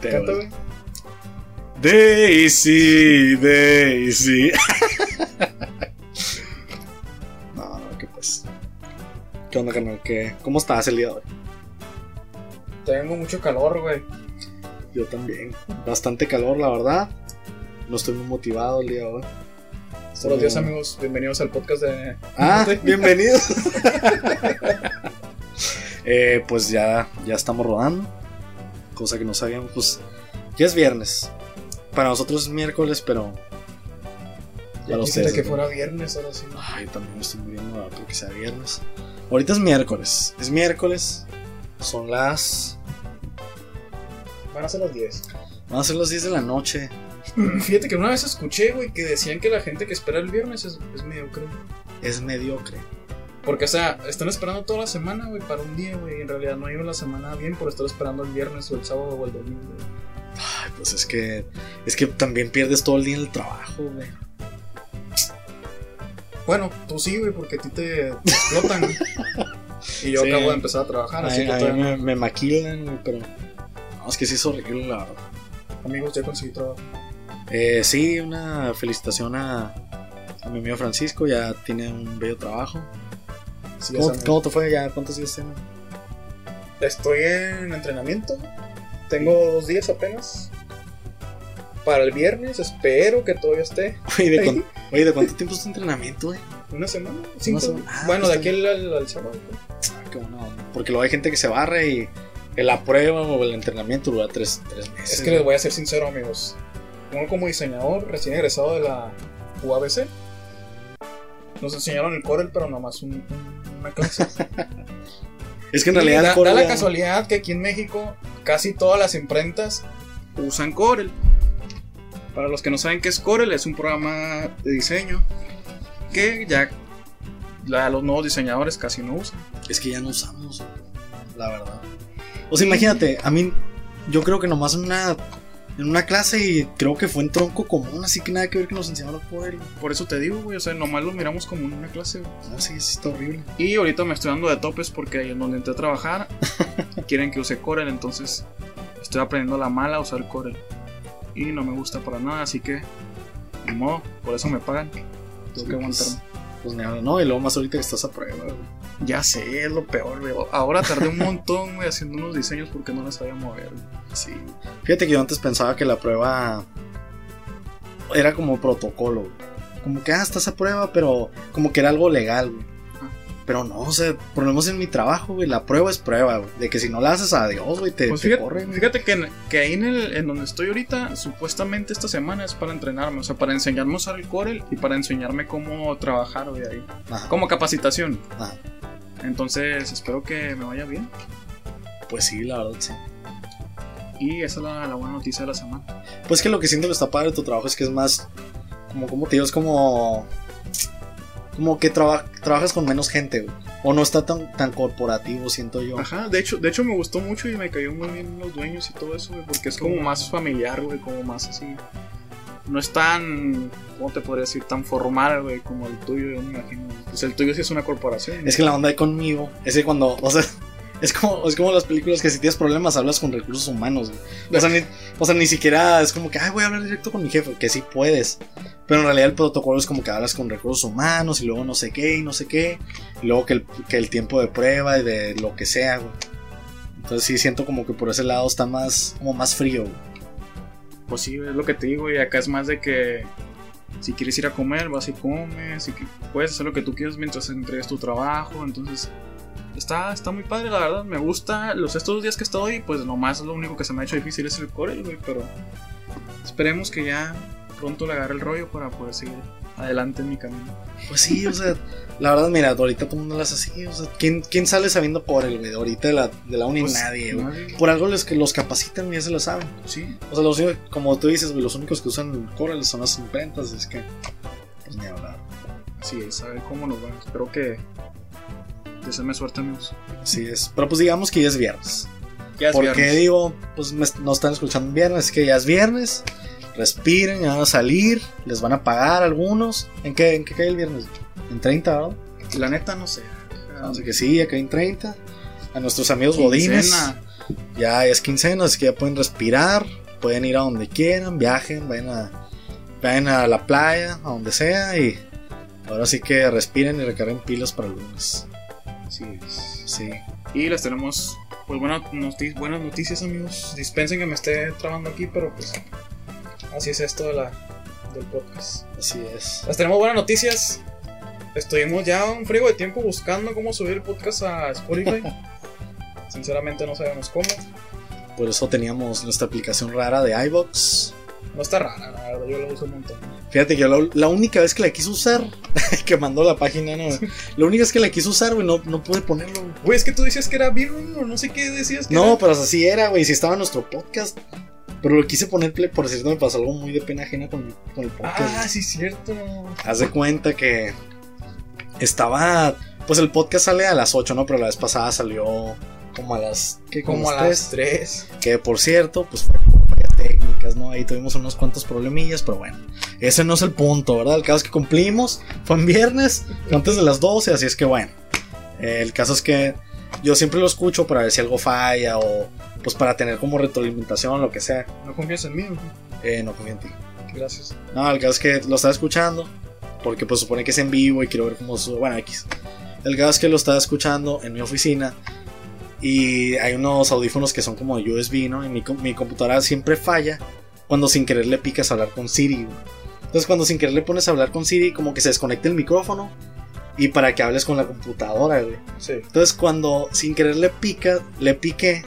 Güey. güey. Daisy, Daisy. no, no, que pues. ¿Qué onda, carnal? ¿Qué? ¿Cómo estás el día de hoy? Tengo mucho calor, güey. Yo también. Bastante calor, la verdad. No estoy muy motivado el día de hoy. Buenos días, amigos. Bienvenidos al podcast de. Ah, bienvenidos. Eh, pues ya, ya estamos rodando. Cosa que no sabíamos. Pues ya es viernes. Para nosotros es miércoles, pero. Para ustedes, que ¿no? fuera viernes, ahora sí. Ay, también estoy muriendo porque sea viernes. Ahorita es miércoles. Es miércoles. Son las. Van a ser las 10. Van a ser las 10 de la noche. Fíjate que una vez escuché, güey, que decían que la gente que espera el viernes es, es mediocre. Es mediocre. Porque, o sea, están esperando toda la semana, güey, para un día, güey. En realidad no llevan la semana bien por estar esperando el viernes o el sábado o el domingo. güey. Ay, pues es que. Es que también pierdes todo el día en el trabajo, güey. Bueno, tú sí, güey, porque a ti te, explotan. y yo Sí. acabo de empezar a trabajar, así Ay, que todavía me, no. me maquilan, güey, pero. No, es que sí es horrible, la verdad. Amigos, ya conseguí trabajo. Eh, sí, una felicitación a, a mi amigo Francisco, ya tiene un bello trabajo. Sí, ¿Cómo, te fue? ¿Ya cuántos días tiene? Estoy en entrenamiento. Tengo dos días apenas. Para el viernes, espero que todavía esté. Oye, ¿de, Ahí. cuán- oye, ¿de cuánto tiempo es tu entrenamiento, güey? ¿Una semana? ¿Cinco? semana. Ah, bueno, pues de aquí al, al- sábado. Ah, qué buena onda. Porque luego hay gente que se barre y la prueba o el entrenamiento dura tres, tres meses. Es que les voy a ser sincero, amigos. Uno como diseñador recién egresado de la UABC. Nos enseñaron el Corel, pero nomás un- un- una clase. Es que en realidad da, el Corel da la casualidad que aquí en México casi todas las imprentas usan Corel. Para los que no saben qué es Corel, es un programa de diseño que ya la- los nuevos diseñadores casi no usan. Es que ya no usamos, la verdad. O sea, imagínate, a mí, yo creo que nomás una, en una clase y creo que fue en tronco común, así que nada que ver que nos enseñaron por él. Por eso te digo, güey, o sea, nomás lo miramos como una clase. güey. No, sí, sí, está horrible. Y ahorita me estoy dando de topes porque ahí en donde entré a trabajar quieren que use Corel, entonces estoy aprendiendo la mala a usar Corel. Y no me gusta para nada, así que, ni modo, por eso me pagan. Tengo Sí, que pues, aguantarme. Pues nada, no, y luego más ahorita que estás a prueba, güey. Ya sé, es lo peor, güey. Ahora tardé un montón, güey, haciendo unos diseños porque no las sabía mover. Fíjate que yo antes pensaba que la prueba era como protocolo. Como que, ah, estás a prueba, pero como que era algo legal, güey. Pero no, o sea, por lo menos en mi trabajo, güey, la prueba es prueba, güey. De que si no la haces a Dios, güey, te, Pues te fíjate, corren, fíjate que, que ahí en, el, en donde estoy ahorita, supuestamente esta semana es para entrenarme, o sea, para enseñarme a usar el Corel y para enseñarme cómo trabajar, güey, ahí. Ajá, Como capacitación. ajá. Entonces, espero que me vaya bien. Pues sí, la verdad, sí. Y esa es la, la buena noticia de la semana. Pues que lo que siento que está padre de tu trabajo es que es más. Como, como te digo, es como. Como que traba- trabajas con menos gente, güey. O no está tan, tan corporativo, siento yo. Ajá, de hecho, de hecho me gustó mucho y me cayó muy bien los dueños y todo eso, güey, porque es como más familiar, güey, como más así. No es tan, ¿cómo te podría decir? Tan formal, güey, como el tuyo, yo me imagino. Pues el tuyo sí es una corporación. Es que la onda de conmigo es que cuando. O sea. Es como, es como las películas que si tienes problemas hablas con recursos humanos, güey. O sea, ni, o sea, ni siquiera es como que, ay, voy a hablar directo con mi jefe, que sí puedes. Pero en realidad el protocolo es como que hablas con recursos humanos y luego no sé qué y no sé qué. Y luego que el, que el tiempo de prueba y de lo que sea, güey. Entonces sí siento como que por ese lado está más, como más frío, güey. Pues sí, es lo que te digo, y acá es más de que si quieres ir a comer, vas y comes, que- puedes hacer lo que tú quieras mientras entregues tu trabajo, entonces está, está muy padre, la verdad, me gusta. Los estos días que ahí, pues nomás lo único que se me ha hecho difícil es el Corel, güey, pero esperemos que ya pronto le agarre el rollo para poder seguir adelante en mi camino. Pues sí, o sea, la verdad, mira, ahorita todo el mundo las así, o sea, ¿quién, quién sale sabiendo por el güey? Ahorita de la, de la uni Pues, nadie, güey. nadie. Por algo les, que los capacitan y ya se lo saben. Sí, O sea, los, como tú dices, güey, los únicos que usan Corel son las imprentas, es que. Pues ni hablar. sí, es a ver cómo nos va. Espero que deseenme suerte, amigos. Así es. Pero pues digamos que ya es viernes. Ya es Porque viernes. digo, pues me, nos están escuchando en viernes, es que ya es viernes. Respiren, ya van a salir, les van a pagar algunos. ¿En qué, en qué cae el viernes? En 30, ¿verdad? La neta, no sé. Así que sí, acá en 30. A nuestros amigos godines. Ya es quincena, así que ya pueden respirar, pueden ir a donde quieran, viajen, vayan a, vayan a la playa, a donde sea y ahora sí que respiren y recarguen pilas para el lunes. Así es. Sí. Y les tenemos pues buenas, noti- buenas noticias, amigos. Dispensen que me esté trabando aquí, pero pues así es esto de la, del podcast. Así es. Les tenemos buenas noticias. Estuvimos ya un frigo de tiempo buscando cómo subir el podcast a Spotify. Sinceramente no sabemos cómo. Por eso teníamos nuestra aplicación rara de iBox. No está rara, la verdad, yo lo uso un montón. Fíjate que yo la, la única vez que la quise usar, que mandó la página, no. La única vez que la quise usar, güey, no, no pude ponerlo. güey. Es que tú decías que era B-Room o no sé qué decías que No, era. pero así era, güey, si estaba en nuestro podcast. Pero lo quise poner play, por cierto, me pasó algo muy de pena ajena con, con el podcast. Ah, güey. sí, cierto. Haz de cuenta que estaba. Pues el podcast sale a las 8, ¿no? Pero la vez pasada salió como a las. ¿qué? Como a las 3. Que por cierto, pues fue técnicas, ¿no? Ahí tuvimos unos cuantos problemillas, pero bueno. Ese no es el punto, ¿verdad? El caso es que cumplimos. Fue en viernes, fue antes de las 12, así es que bueno. Eh, el caso es que yo siempre lo escucho para ver si algo falla o pues para tener como retroalimentación, lo que sea. ¿No confías en mí? Eh, no confío en ti. Gracias. No, el caso es que lo estaba escuchando. Porque pues supone que es en vivo y quiero ver cómo sube. Bueno, X. El caso es que lo estaba escuchando en mi oficina. Y hay unos audífonos que son como USB, ¿no? Y mi, mi computadora siempre falla cuando sin querer le picas a hablar con Siri. güey. Entonces cuando sin querer le pones a hablar con Siri, como que se desconecta el micrófono. Y para que hables con la computadora, güey. Sí. Entonces cuando sin querer le pica, le piqué,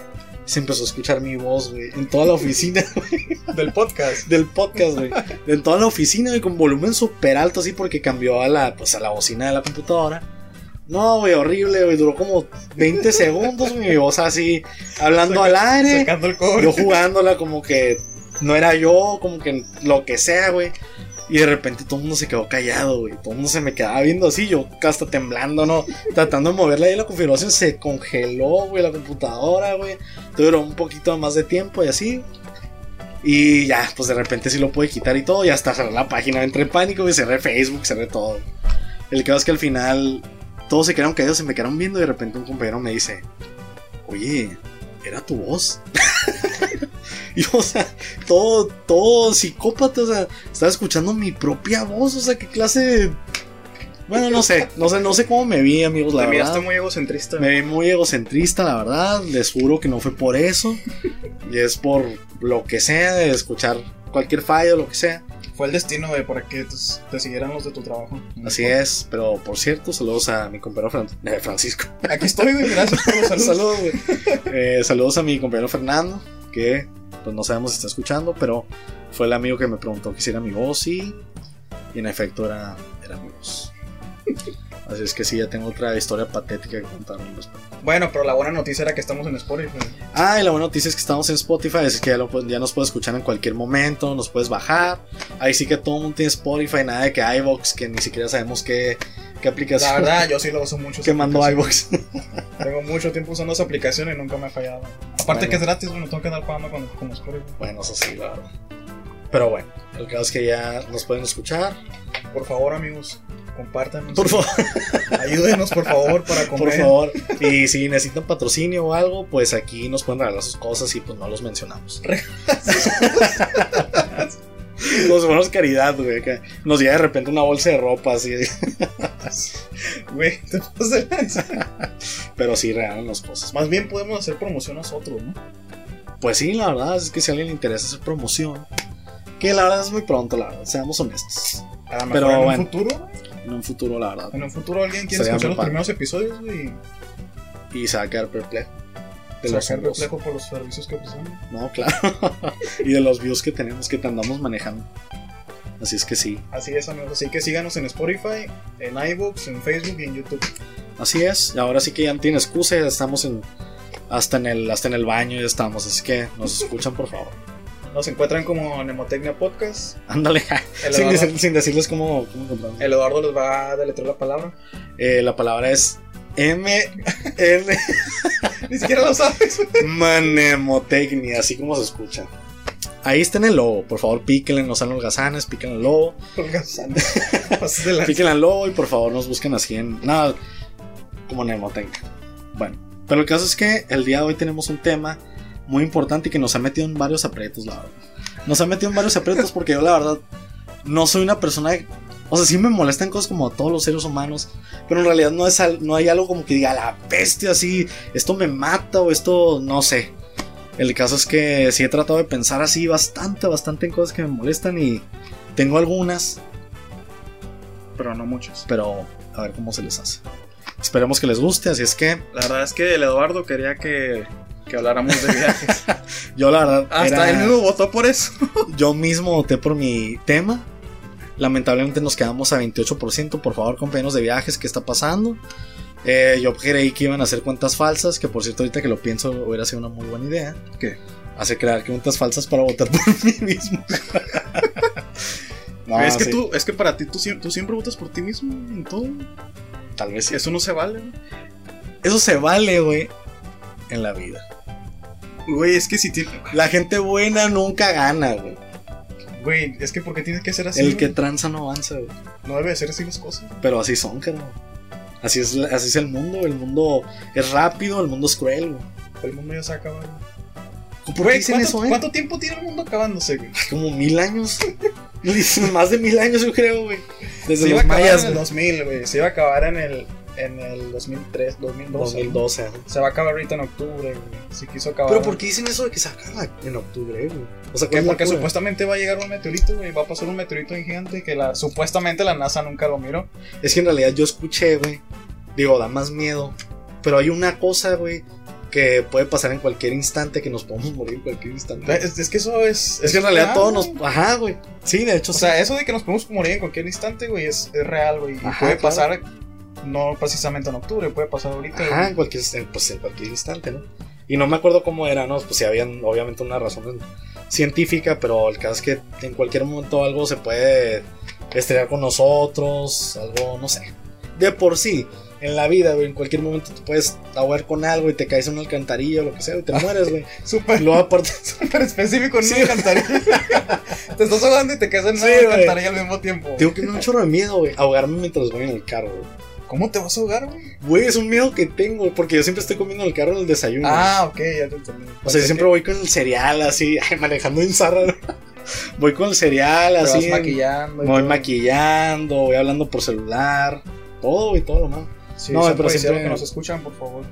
se empezó a escuchar mi voz, güey. En toda la oficina. Del podcast. del podcast, güey. En toda la oficina, güey, con volumen súper alto, así, porque cambió a la, pues, a la bocina de la computadora. No, güey, horrible, güey. Duró como 20 segundos, güey, mi voz así, hablando al aire. Sacando el cobre. Yo jugándola como que no era yo, como que lo que sea, güey. Y de repente todo el mundo se quedó callado, güey. Todo el mundo se me quedaba viendo así, yo hasta temblando, ¿no? Tratando de moverla ahí la configuración, se congeló, güey, la computadora, güey. Duró un poquito más de tiempo y así. Y ya, pues de repente sí lo pude quitar y todo. Y hasta cerré la página, entré en pánico y cerré Facebook, cerré todo. El caso es que al final todos se quedaron callados, se me quedaron viendo y de repente un compañero me dice, oye, ¿era tu voz? y o sea, todo, todo psicópata, o sea, estaba escuchando mi propia voz, o sea, qué clase de... Bueno, no sé, no sé, no sé cómo me vi, amigos, la Te verdad. miraste muy egocentrista. Me vi muy egocentrista, la verdad. Les juro que no fue por eso. Y es por lo que sea, de escuchar cualquier fallo, lo que sea. Fue el destino, güey, para que te siguieran los de tu trabajo. Así es. Pero por cierto, saludos a mi compañero Fran- eh, Francisco. Aquí estoy, güey. Gracias por los saludos. saludos, güey. Eh, saludos a mi compañero Fernando, que pues no sabemos si está escuchando, pero fue el amigo que me preguntó que si era mi voz y, y en efecto era, era mi voz. Así es que sí, ya tengo otra historia patética que contar al respecto. Bueno, pero la buena noticia era que estamos en Spotify. Ah, y la buena noticia es que estamos en Spotify, es que ya, lo ya nos puedes escuchar en cualquier momento, nos puedes bajar. Ahí sí que todo el mundo tiene Spotify, nada de que iVox, que ni siquiera sabemos qué, qué aplicación. La verdad, yo sí lo uso mucho. que aplicación. iVox. Tengo mucho tiempo usando esa aplicación y nunca me ha fallado. Aparte Bueno. que es gratis, bueno, tengo que andar pagando con, con Spotify. bueno, eso sí, la verdad. Pero bueno, el caso es que ya nos pueden escuchar. Por favor, amigos, compártanos. Por favor, Ayúdenos, por favor, para comer. por favor. Y si necesitan patrocinio o algo, pues aquí nos pueden regalar sus cosas y pues no los mencionamos. Si fuéramos caridad, güey. que Nos llega de repente una bolsa de ropa así. Güey, te. Pero sí regalan las cosas. Más bien podemos hacer promoción nosotros, ¿no? Pues sí, la verdad es que si a alguien le interesa hacer promoción, que la verdad es muy pronto, la verdad, seamos honestos. A lo Pero en bueno. un futuro, En un futuro, la verdad. en un futuro alguien quiere Sería escuchar los primeros episodios, güey. Y se va a quedar perplejo. De y sacar ambos. reflejo por los servicios que ofrecemos. No, claro. y de los views que tenemos que te andamos manejando. Así es que sí. Así es, amigos. Así que síganos en Spotify, en iBooks, en Facebook y en YouTube. Así es. Y ahora sí que ya no tiene excusa. ya Estamos en. Hasta en el, hasta en el baño ya estamos. Así que nos escuchan, por favor. Nos encuentran como Nemotecnia Podcast. Ándale. Sin, Eduardo, decir- sin decirles cómo, cómo encontrarnos. el Eduardo les va a deletrear la palabra. Eh, la palabra es M. N. Ni siquiera lo sabes. Manemotecnia, así como se escucha. Ahí está en el logo, por favor píquenle, no sean holgazanes, píquenle. Pasas de lanza. píquenle al logo y por favor nos busquen así en. Nada, como Nemotecnia. Bueno, Pero el caso es que el día de hoy tenemos un tema muy importante y que nos ha metido en varios aprietos, la verdad. Nos ha metido en varios aprietos porque yo, la verdad, no soy una persona. O sea, sí me molestan cosas como a todos los seres humanos, pero en realidad no, es, no hay algo como que diga la bestia así, esto me mata o esto, no sé. El caso es que sí he tratado de pensar así bastante, bastante en cosas que me molestan y tengo algunas, Pero no muchos. pero a ver cómo se les hace. Esperemos que les guste, así es que La verdad es que el Eduardo quería que, que habláramos de viajes. yo la verdad Hasta era- él mismo votó por eso. yo mismo voté por mi tema. Lamentablemente nos quedamos a 28%. Por favor, compañeros de viajes, ¿qué está pasando? Eh, yo creí que iban a hacer cuentas falsas, que por cierto, ahorita que lo pienso, hubiera sido una muy buena idea. ¿Qué? Hacer crear cuentas falsas para votar por mí mismo. no, es que sí, tú, es que para ti tú, siem- tú siempre votas por ti mismo en todo. Tal vez. Eso no se vale. Eso se vale, güey, en la vida. Güey, es que si. La gente buena nunca gana, güey. Güey, es que porque tiene que ser así. El que tranza no avanza, güey. No debe de ser así las cosas. Pero así son, caro. Así es, así es el mundo. El mundo es rápido, el mundo es cruel, güey. El mundo ya se acaba. güey. ¿Por qué dicen ¿cuánto, eso, eh? cuánto tiempo tiene el mundo acabándose, güey? Como mil años. Más de mil años, yo creo, güey. Desde Se iba a los acabar mayas, en el güey. 2000, güey. Se iba a acabar en el, en el 2003, 2012. 2012. ajá. Se va a acabar ahorita en octubre, güey. Se quiso acabar. Pero ¿por qué dicen eso de que se acaba en octubre, güey? O sea, ¿Qué? ¿cuál es la Porque supuestamente va a llegar un meteorito, güey. Va a pasar un meteorito gigante que la, supuestamente la NASA nunca lo miró. Es que en realidad yo escuché, güey. Digo, da más miedo. Pero hay una cosa, güey, que puede pasar en cualquier instante, que nos podemos morir en cualquier instante. Es, es que eso es. Es que en realidad real, todos nos. Ajá, güey. Sí, de hecho, O sí. sea, eso de que nos podemos morir en cualquier instante, güey, es, es real, güey. Ajá, puede claro. pasar, no precisamente en octubre, puede pasar ahorita. Ajá, en cualquier, pues, en cualquier instante, ¿no? Y no me acuerdo cómo era, ¿no? Pues sí, habían obviamente una razón científica, pero el caso es que en cualquier momento algo se puede estrellar con nosotros, algo, no sé. De por sí, en la vida, güey, en cualquier momento te puedes ahogar con algo y te caes en una alcantarilla o lo que sea y te mueres, güey. Súper, luego aparte, súper específico en Sí. una alcantarilla. te estás ahogando y te caes en una Sí, alcantarilla al mismo tiempo. digo que me da un chorro de miedo, güey, ahogarme mientras voy en el carro, güey. ¿Cómo te vas a ahogar, güey? Güey, es un miedo que tengo, porque yo siempre estoy comiendo en el carro en el desayuno. Ah, ok, ya te entendí. O sea, yo siempre voy con el cereal así, manejando en zarra. Voy con el cereal te vas así. maquillando. voy todo. maquillando, voy hablando por celular. Todo y todo lo. Sí, No, pero siempre- que nos escuchan, por favor.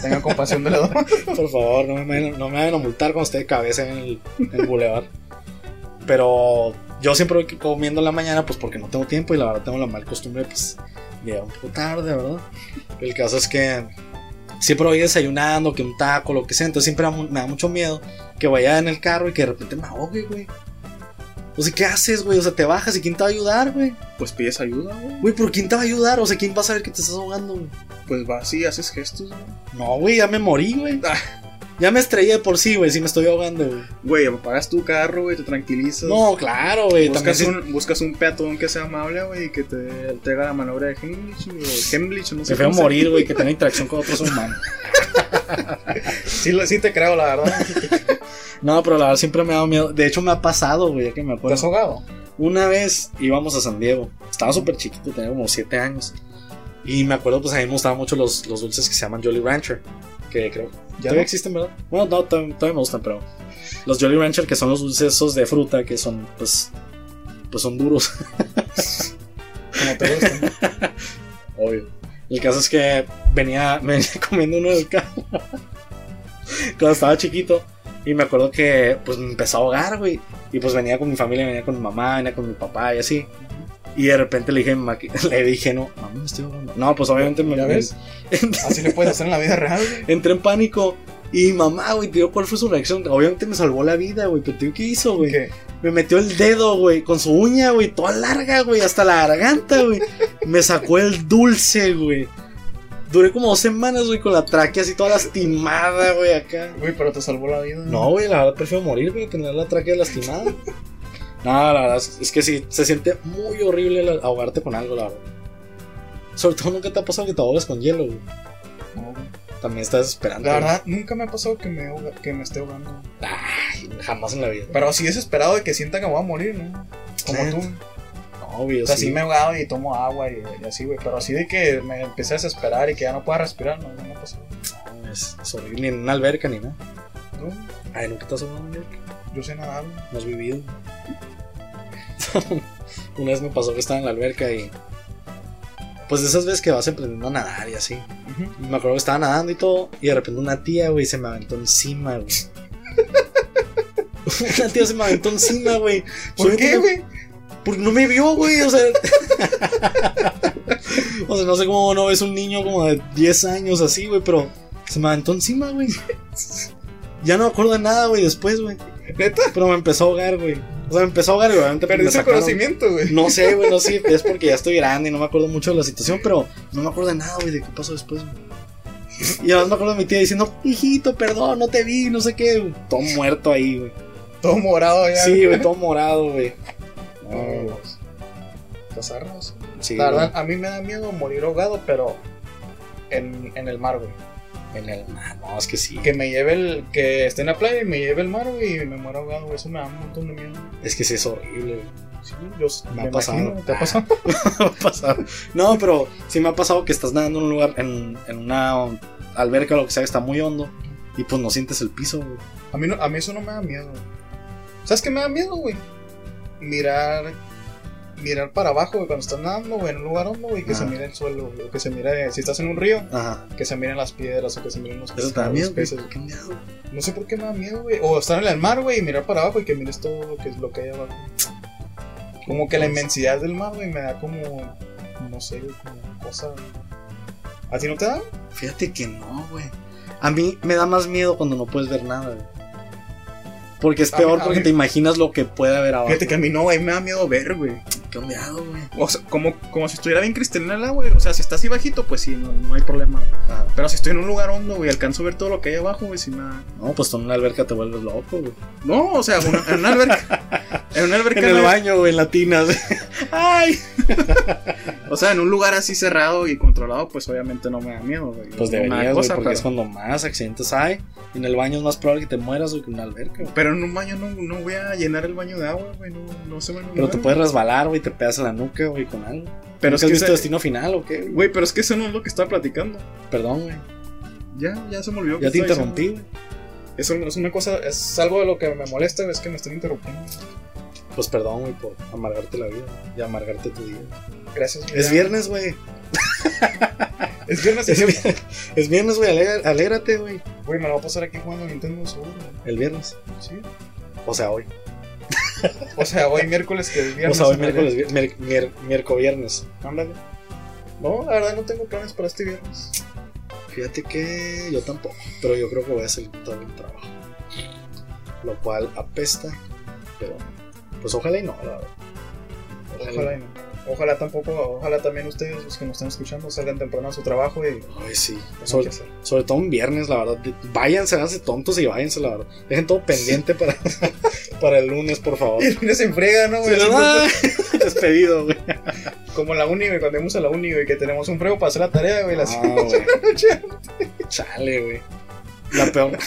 Tengan compasión de la Por favor, no me, no me vayan a multar cuando esté de cabeza en el, en el boulevard. Pero yo siempre voy comiendo en la mañana, pues porque no tengo tiempo y la verdad tengo la mal costumbre, pues, llegar un poco tarde, ¿verdad? El caso es que siempre voy desayunando, que un taco, lo que sea. Entonces siempre me da mu- me da mucho miedo que vaya en el carro y que de repente me ahogue, güey. O sea, ¿qué haces, güey? O sea, te bajas y ¿quién te va a ayudar, güey? Pues pides ayuda, güey. Güey, pero ¿quién te va a ayudar? O sea, ¿quién va a saber que te estás ahogando, güey? Pues vas y haces gestos, güey. No, güey, ya me morí, güey. Ya me estrellé de por sí, güey, si me estoy ahogando, güey. Güey, apagas tu carro, güey, te tranquilizas. No, claro, güey. Buscas un, buscas un peatón que sea amable, güey, que te, te haga la maniobra de Hemlich, o Hemlich, no sé. Se- morir, güey, que tener interacción con otros humanos. Sí, lo- sí te creo, la verdad. No, pero la verdad siempre me ha dado miedo. De hecho, me ha pasado, güey, ya que me ¿Te has acuerdo. ahogado? Una vez íbamos a San Diego. Estaba súper chiquito, tenía como 7 años. Y me acuerdo, pues a mí me gustaban mucho los, los dulces que se llaman Jolly Rancher. Que creo. ¿Ya todavía no? existen, ¿verdad? Bueno, no, todavía, todavía me gustan, pero. Los Jolly Rancher, que son los dulces de fruta, que son, pues. Pues son duros. Como te gustan. Obvio. El caso es que venía, me venía comiendo uno del carro. Cuando estaba chiquito. Y me acuerdo que pues me empezó a ahogar, güey. Y pues venía con mi familia, venía con mi mamá, venía con mi papá y así. Y de repente le dije, le dije, no, mamá, me estoy ahogando. No, pues obviamente me, ¿Ya ves? Así le puedes hacer en la vida real, güey. entré en pánico. Y mamá, güey, tío, ¿cuál fue su reacción? Obviamente me salvó la vida, güey. Pero tío, ¿qué hizo, güey? ¿Qué? Me metió el dedo, güey, con su uña, güey, toda larga, güey, hasta la garganta, güey. Me sacó el dulce, güey. Duré como dos semanas, güey, con la tráquea así toda lastimada, güey, acá. Güey, pero te salvó la vida. No, güey, la verdad prefiero morir, güey, tener la tráquea lastimada. No, la verdad es, es que sí, se siente muy horrible ahogarte con algo, la verdad. Sobre todo nunca te ha pasado que te ahogas con hielo, güey. No, güey. También estás desesperante. La verdad, nunca me ha pasado que me, ahoga- que me esté ahogando. Ay, jamás en la vida. Pero así desesperado de que sienta que me voy a morir, ¿no? Como Sí. tú. No, güey, O sea, sí. sí me he ahogado y tomo agua y, y así, güey. Pero así de que me empecé a desesperar y que ya no pueda respirar, no, no me ha pasado. es, es horrible. Ni en una alberca ni nada. No, Ay, nunca te has ahogado alberca. yo sé nadar. No has vivido. una vez me pasó que estaba en la alberca y. Pues de esas veces que vas aprendiendo a nadar y así. Me acuerdo que estaba nadando y todo. Y de repente una tía, güey, se me aventó encima, güey. una tía se me aventó encima, güey. ¿Por Soy qué, güey? Porque no me vio, güey, o sea. o sea, no sé cómo no ves un niño como de 10 años así, güey, pero se me aventó encima, güey. Ya no me acuerdo de nada, güey, después, güey. ¿Neta? Pero me empezó a ahogar, güey. O sea, me empezó a ahogar y obviamente pues, me Perdiste el conocimiento, güey. No sé, güey, no sé, es porque ya estoy grande y no me acuerdo mucho de la situación, pero no me acuerdo de nada, güey, de qué pasó después, güey. Y además me acuerdo de mi tía diciendo, hijito, perdón, no te vi, no sé qué, güey. Todo muerto ahí, güey. Todo morado ya. Sí, güey, todo morado, güey. No, Los arros. Sí, La verdad, a mí me da miedo morir ahogado, pero en, en el mar, güey. En el mar, no, es que sí. Que me lleve el. Que esté en la playa y me lleve el mar, güey, y me muera ahogado, güey. Eso me da un montón de miedo. Es que sí es horrible. Sí, yo Me ha pasado. imagino, ¿Te ha pasado? Me ha pasado. No, pero sí me ha pasado que estás nadando en un lugar, en, en una alberca o lo que sea, que está muy hondo. Y pues no sientes el piso, güey. A mí, no, a mí eso no me da miedo, güey. ¿Sabes qué me da miedo, güey? Mirar. Mirar para abajo, güey, cuando estás nadando, güey, en un lugar hondo, güey, que Ajá. se mire el suelo, güey, que se mire, si estás en un río, Ajá. que se miren las piedras o que se miren los Eso te da pescados, miedo, los güey. peces. Qué miedo. No sé por qué me da miedo, güey. O estar en el mar, güey, y mirar para abajo y que mires todo lo que, lo que hay abajo. Como que la inmensidad del mar, güey, me da como. No sé, güey, como cosa. ¿A ti no te da? Fíjate que no, güey. A mí me da más miedo cuando no puedes ver nada, güey. Porque es peor porque te imaginas lo que puede haber abajo. Fíjate que a mí no, güey, me da miedo ver, güey. Qué miedo, güey. O sea, como, como si estuviera bien cristalina el agua, güey. O sea, si está así bajito, pues sí, no, no hay problema. Pero si estoy en un lugar hondo, güey, alcanzo a ver todo lo que hay abajo, güey, si me da... No, pues en una alberca te vuelves loco, güey. No, o sea, una- en una alberca. En una alberca. En el baño, güey, en la tina. ¡Ay! O sea, en un lugar así cerrado y controlado, pues obviamente no me da miedo, güey. Pues deberías, güey, porque pero- es cuando más accidentes hay. Y en el baño es más probable que te mueras, güey, que en una alberca, güey. Pero en un baño no, no voy a llenar el baño de agua, güey. No, no se me Pero te puedes resbalar, güey, te pegas en la nuca, güey, con algo. Pero ¿Nunca es has que visto ese- Destino Final o qué? Güey, pero es que eso no es lo que estaba platicando. Perdón, güey. Ya, ya se me olvidó. Ya te interrumpí, güey. Eso es una cosa, es algo de lo que me molesta, es que me estén interrumpiendo. Pues perdón, güey, por amargarte la vida y amargarte tu día. Gracias. güey. Es viernes, güey. Es viernes Es, yo- vi- es viernes, güey. alégra- Alégrate, güey. Güey, me lo voy a pasar aquí jugando Nintendo seguro. El viernes. Sí. O sea, hoy. O sea, hoy miércoles que es O viernes. sea, hoy miércoles, mier, mier, miércoles viernes. Ándale. No, la verdad no tengo planes para este viernes. Fíjate que yo tampoco. Pero yo creo que voy a salir todo el trabajo. Lo cual apesta. Pero, pues ojalá y no, la verdad. Ojalá y no. Ojalá tampoco, ojalá también ustedes, los que nos están escuchando, salgan temprano a su trabajo y Ay, sí. Sobre, todo un viernes, la verdad. Váyanse, háganse tontos y váyanse, la verdad. Dejen todo pendiente para, para el lunes, por favor. Y el lunes se enfrega, ¿no, güey? Sí, Despedido, güey. Como en la uni, güey, cuando íbamos a la uni, güey, que tenemos un frego para hacer la tarea, güey, las Ah, 8 güey. Chale, güey. La peor,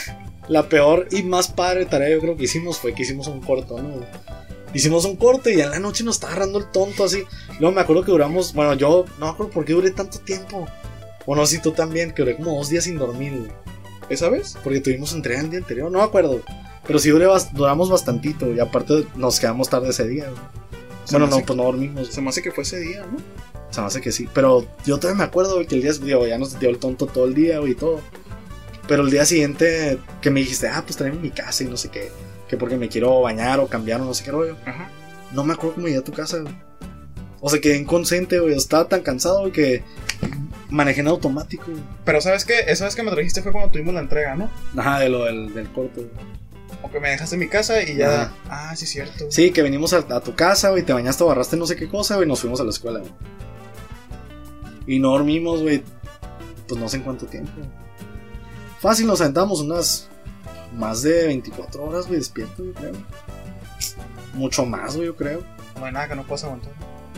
la peor y más padre tarea yo creo que hicimos fue que hicimos un corto, ¿no? Hicimos un corto y en la noche nos estaba agarrando el tonto así. Luego me acuerdo que duramos, bueno, yo no me acuerdo por qué duré tanto tiempo. O no sé si tú también, que duré como dos días sin dormir, güey. ¿Esa vez? Porque tuvimos entrega el día anterior, no me acuerdo. Pero sí duré duramos bastantito y aparte nos quedamos tarde ese día, güey. Bueno, no, pues no dormimos. Se me hace que fue ese día, ¿no? Se me hace que sí. Pero yo todavía me acuerdo güey, que el día digo, ya nos dio el tonto todo el día güey, y todo. Pero el día siguiente que me dijiste, ah, pues tráeme mi casa y no sé qué. Que porque me quiero bañar o cambiar o no sé qué rollo. Ajá. No me acuerdo cómo llegué a tu casa, güey. O sea, quedé inconsciente, güey. Estaba tan cansado, güey, que manejé en automático, güey. Pero ¿sabes qué? Esa vez que me trajiste fue cuando tuvimos la entrega, ¿no? Ajá, de lo del, del corto, güey. O que me dejaste en mi casa y ya... Ajá. Ah, sí, cierto. Sí, que venimos a, a tu casa, güey, te bañaste barraste no sé qué cosa, güey, y nos fuimos a la escuela, güey. Y no dormimos, güey, pues no sé en cuánto tiempo. Fácil, nos aventamos unas más de 24 horas, güey, despierto, yo creo. Mucho más, güey, yo creo. No hay nada que no puedas aguantar.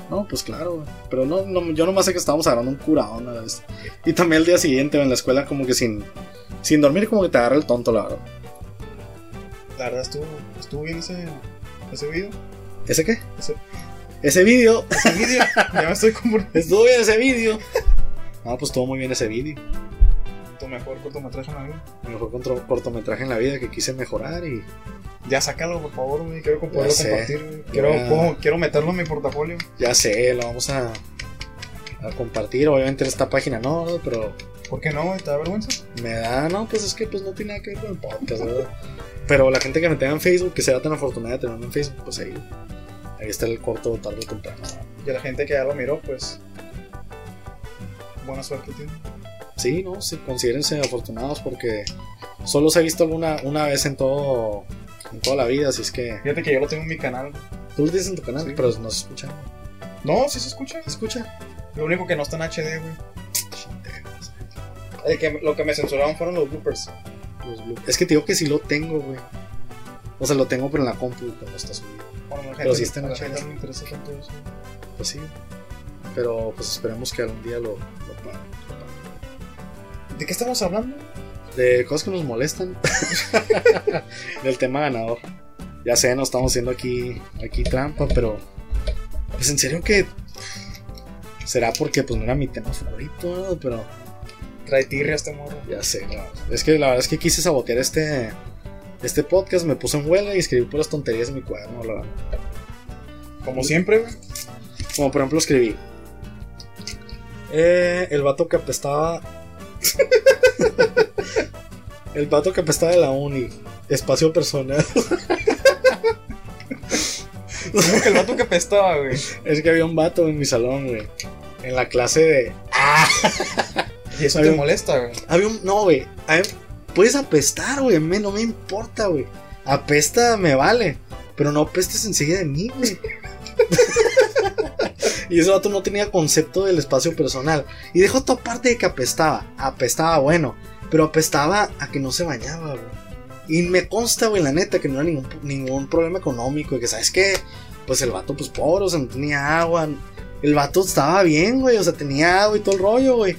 No, pues claro, güey. Pero no, no, yo nomás sé que estábamos agarrando un curado una vez. Y también el día siguiente, en la escuela, como que sin, sin dormir, como que te agarra el tonto, la verdad. La verdad estuvo, estuvo bien ese, ese video. ¿Ese qué? Ese- Ese vídeo. Ese video. ya me estoy como... Estuvo bien ese vídeo. No, pues estuvo muy bien ese vídeo. Tu mejor cortometraje en la vida. Mi mejor cortometraje en la vida que quise mejorar y Ya sácalo, por favor, güey. Quiero poderlo sé. compartir. Quiero, Ya. puedo- quiero meterlo en mi portafolio. ya sé, lo vamos a, a compartir. Obviamente en esta página no, pero ¿Por qué no? ¿Te da vergüenza? me da, no, pues es que pues no tiene nada que ver con el podcast, ¿verdad? Pero la gente que me tenga en Facebook, que sea tan afortunada de tenerme en Facebook, pues ahí, ahí está el corto tarde o temprano. Y a la gente que ya lo miró, pues. Buena suerte tiene. Sí, no, sí, considérense afortunados porque solo se ha visto alguna una vez en todo en toda la vida, así es que Fíjate que yo lo tengo en mi canal. tú lo tienes en tu canal, Sí. pero no se escucha. No, sí se escucha. ¿Se escucha? Lo único que no está en HD, güey. El que, lo que me censuraron fueron los bloopers. Los blu- Es que te digo que sí lo tengo, güey. O sea, lo tengo pero en la compu pero no está subido. Bueno, la Pero gente, sí está en HD. gente no le interesa tanto eso. Pues sí. Pero pues esperemos que algún día lo, lo paguen. ¿De qué estamos hablando? De cosas que nos molestan. Del tema ganador. Ya sé, no estamos haciendo aquí, aquí trampa, pero. Pues en serio que. Será porque pues no era mi tema favorito, pero Trae tirria este morro. ya sé, no. Es que la verdad es que quise sabotear este. Este podcast, me puse en huelga y escribí puras tonterías en mi cuaderno, la verdad. Como siempre, güey. Como por ejemplo escribí. Eh, el vato que apestaba. el vato que apestaba de la uni. Espacio personal. Que el vato que pestaba, güey. Es que había un vato en mi salón, güey. En la clase de. Y eso te molesta, güey. Había un. No, güey. Puedes apestar, güey. a mí No me importa, güey. Apesta, me vale. Pero no apestes enseguida de mí, güey. y ese vato no tenía concepto del espacio personal. Y dejó toda parte de que apestaba. Apestaba, bueno. Pero apestaba a que no se bañaba, güey. Y me consta, güey, la neta, que no era ningún, ningún problema económico. Y que, ¿sabes qué? Pues el vato, pues pobre, o sea, no tenía agua. El vato estaba bien, güey. O sea, tenía agua y todo el rollo, güey.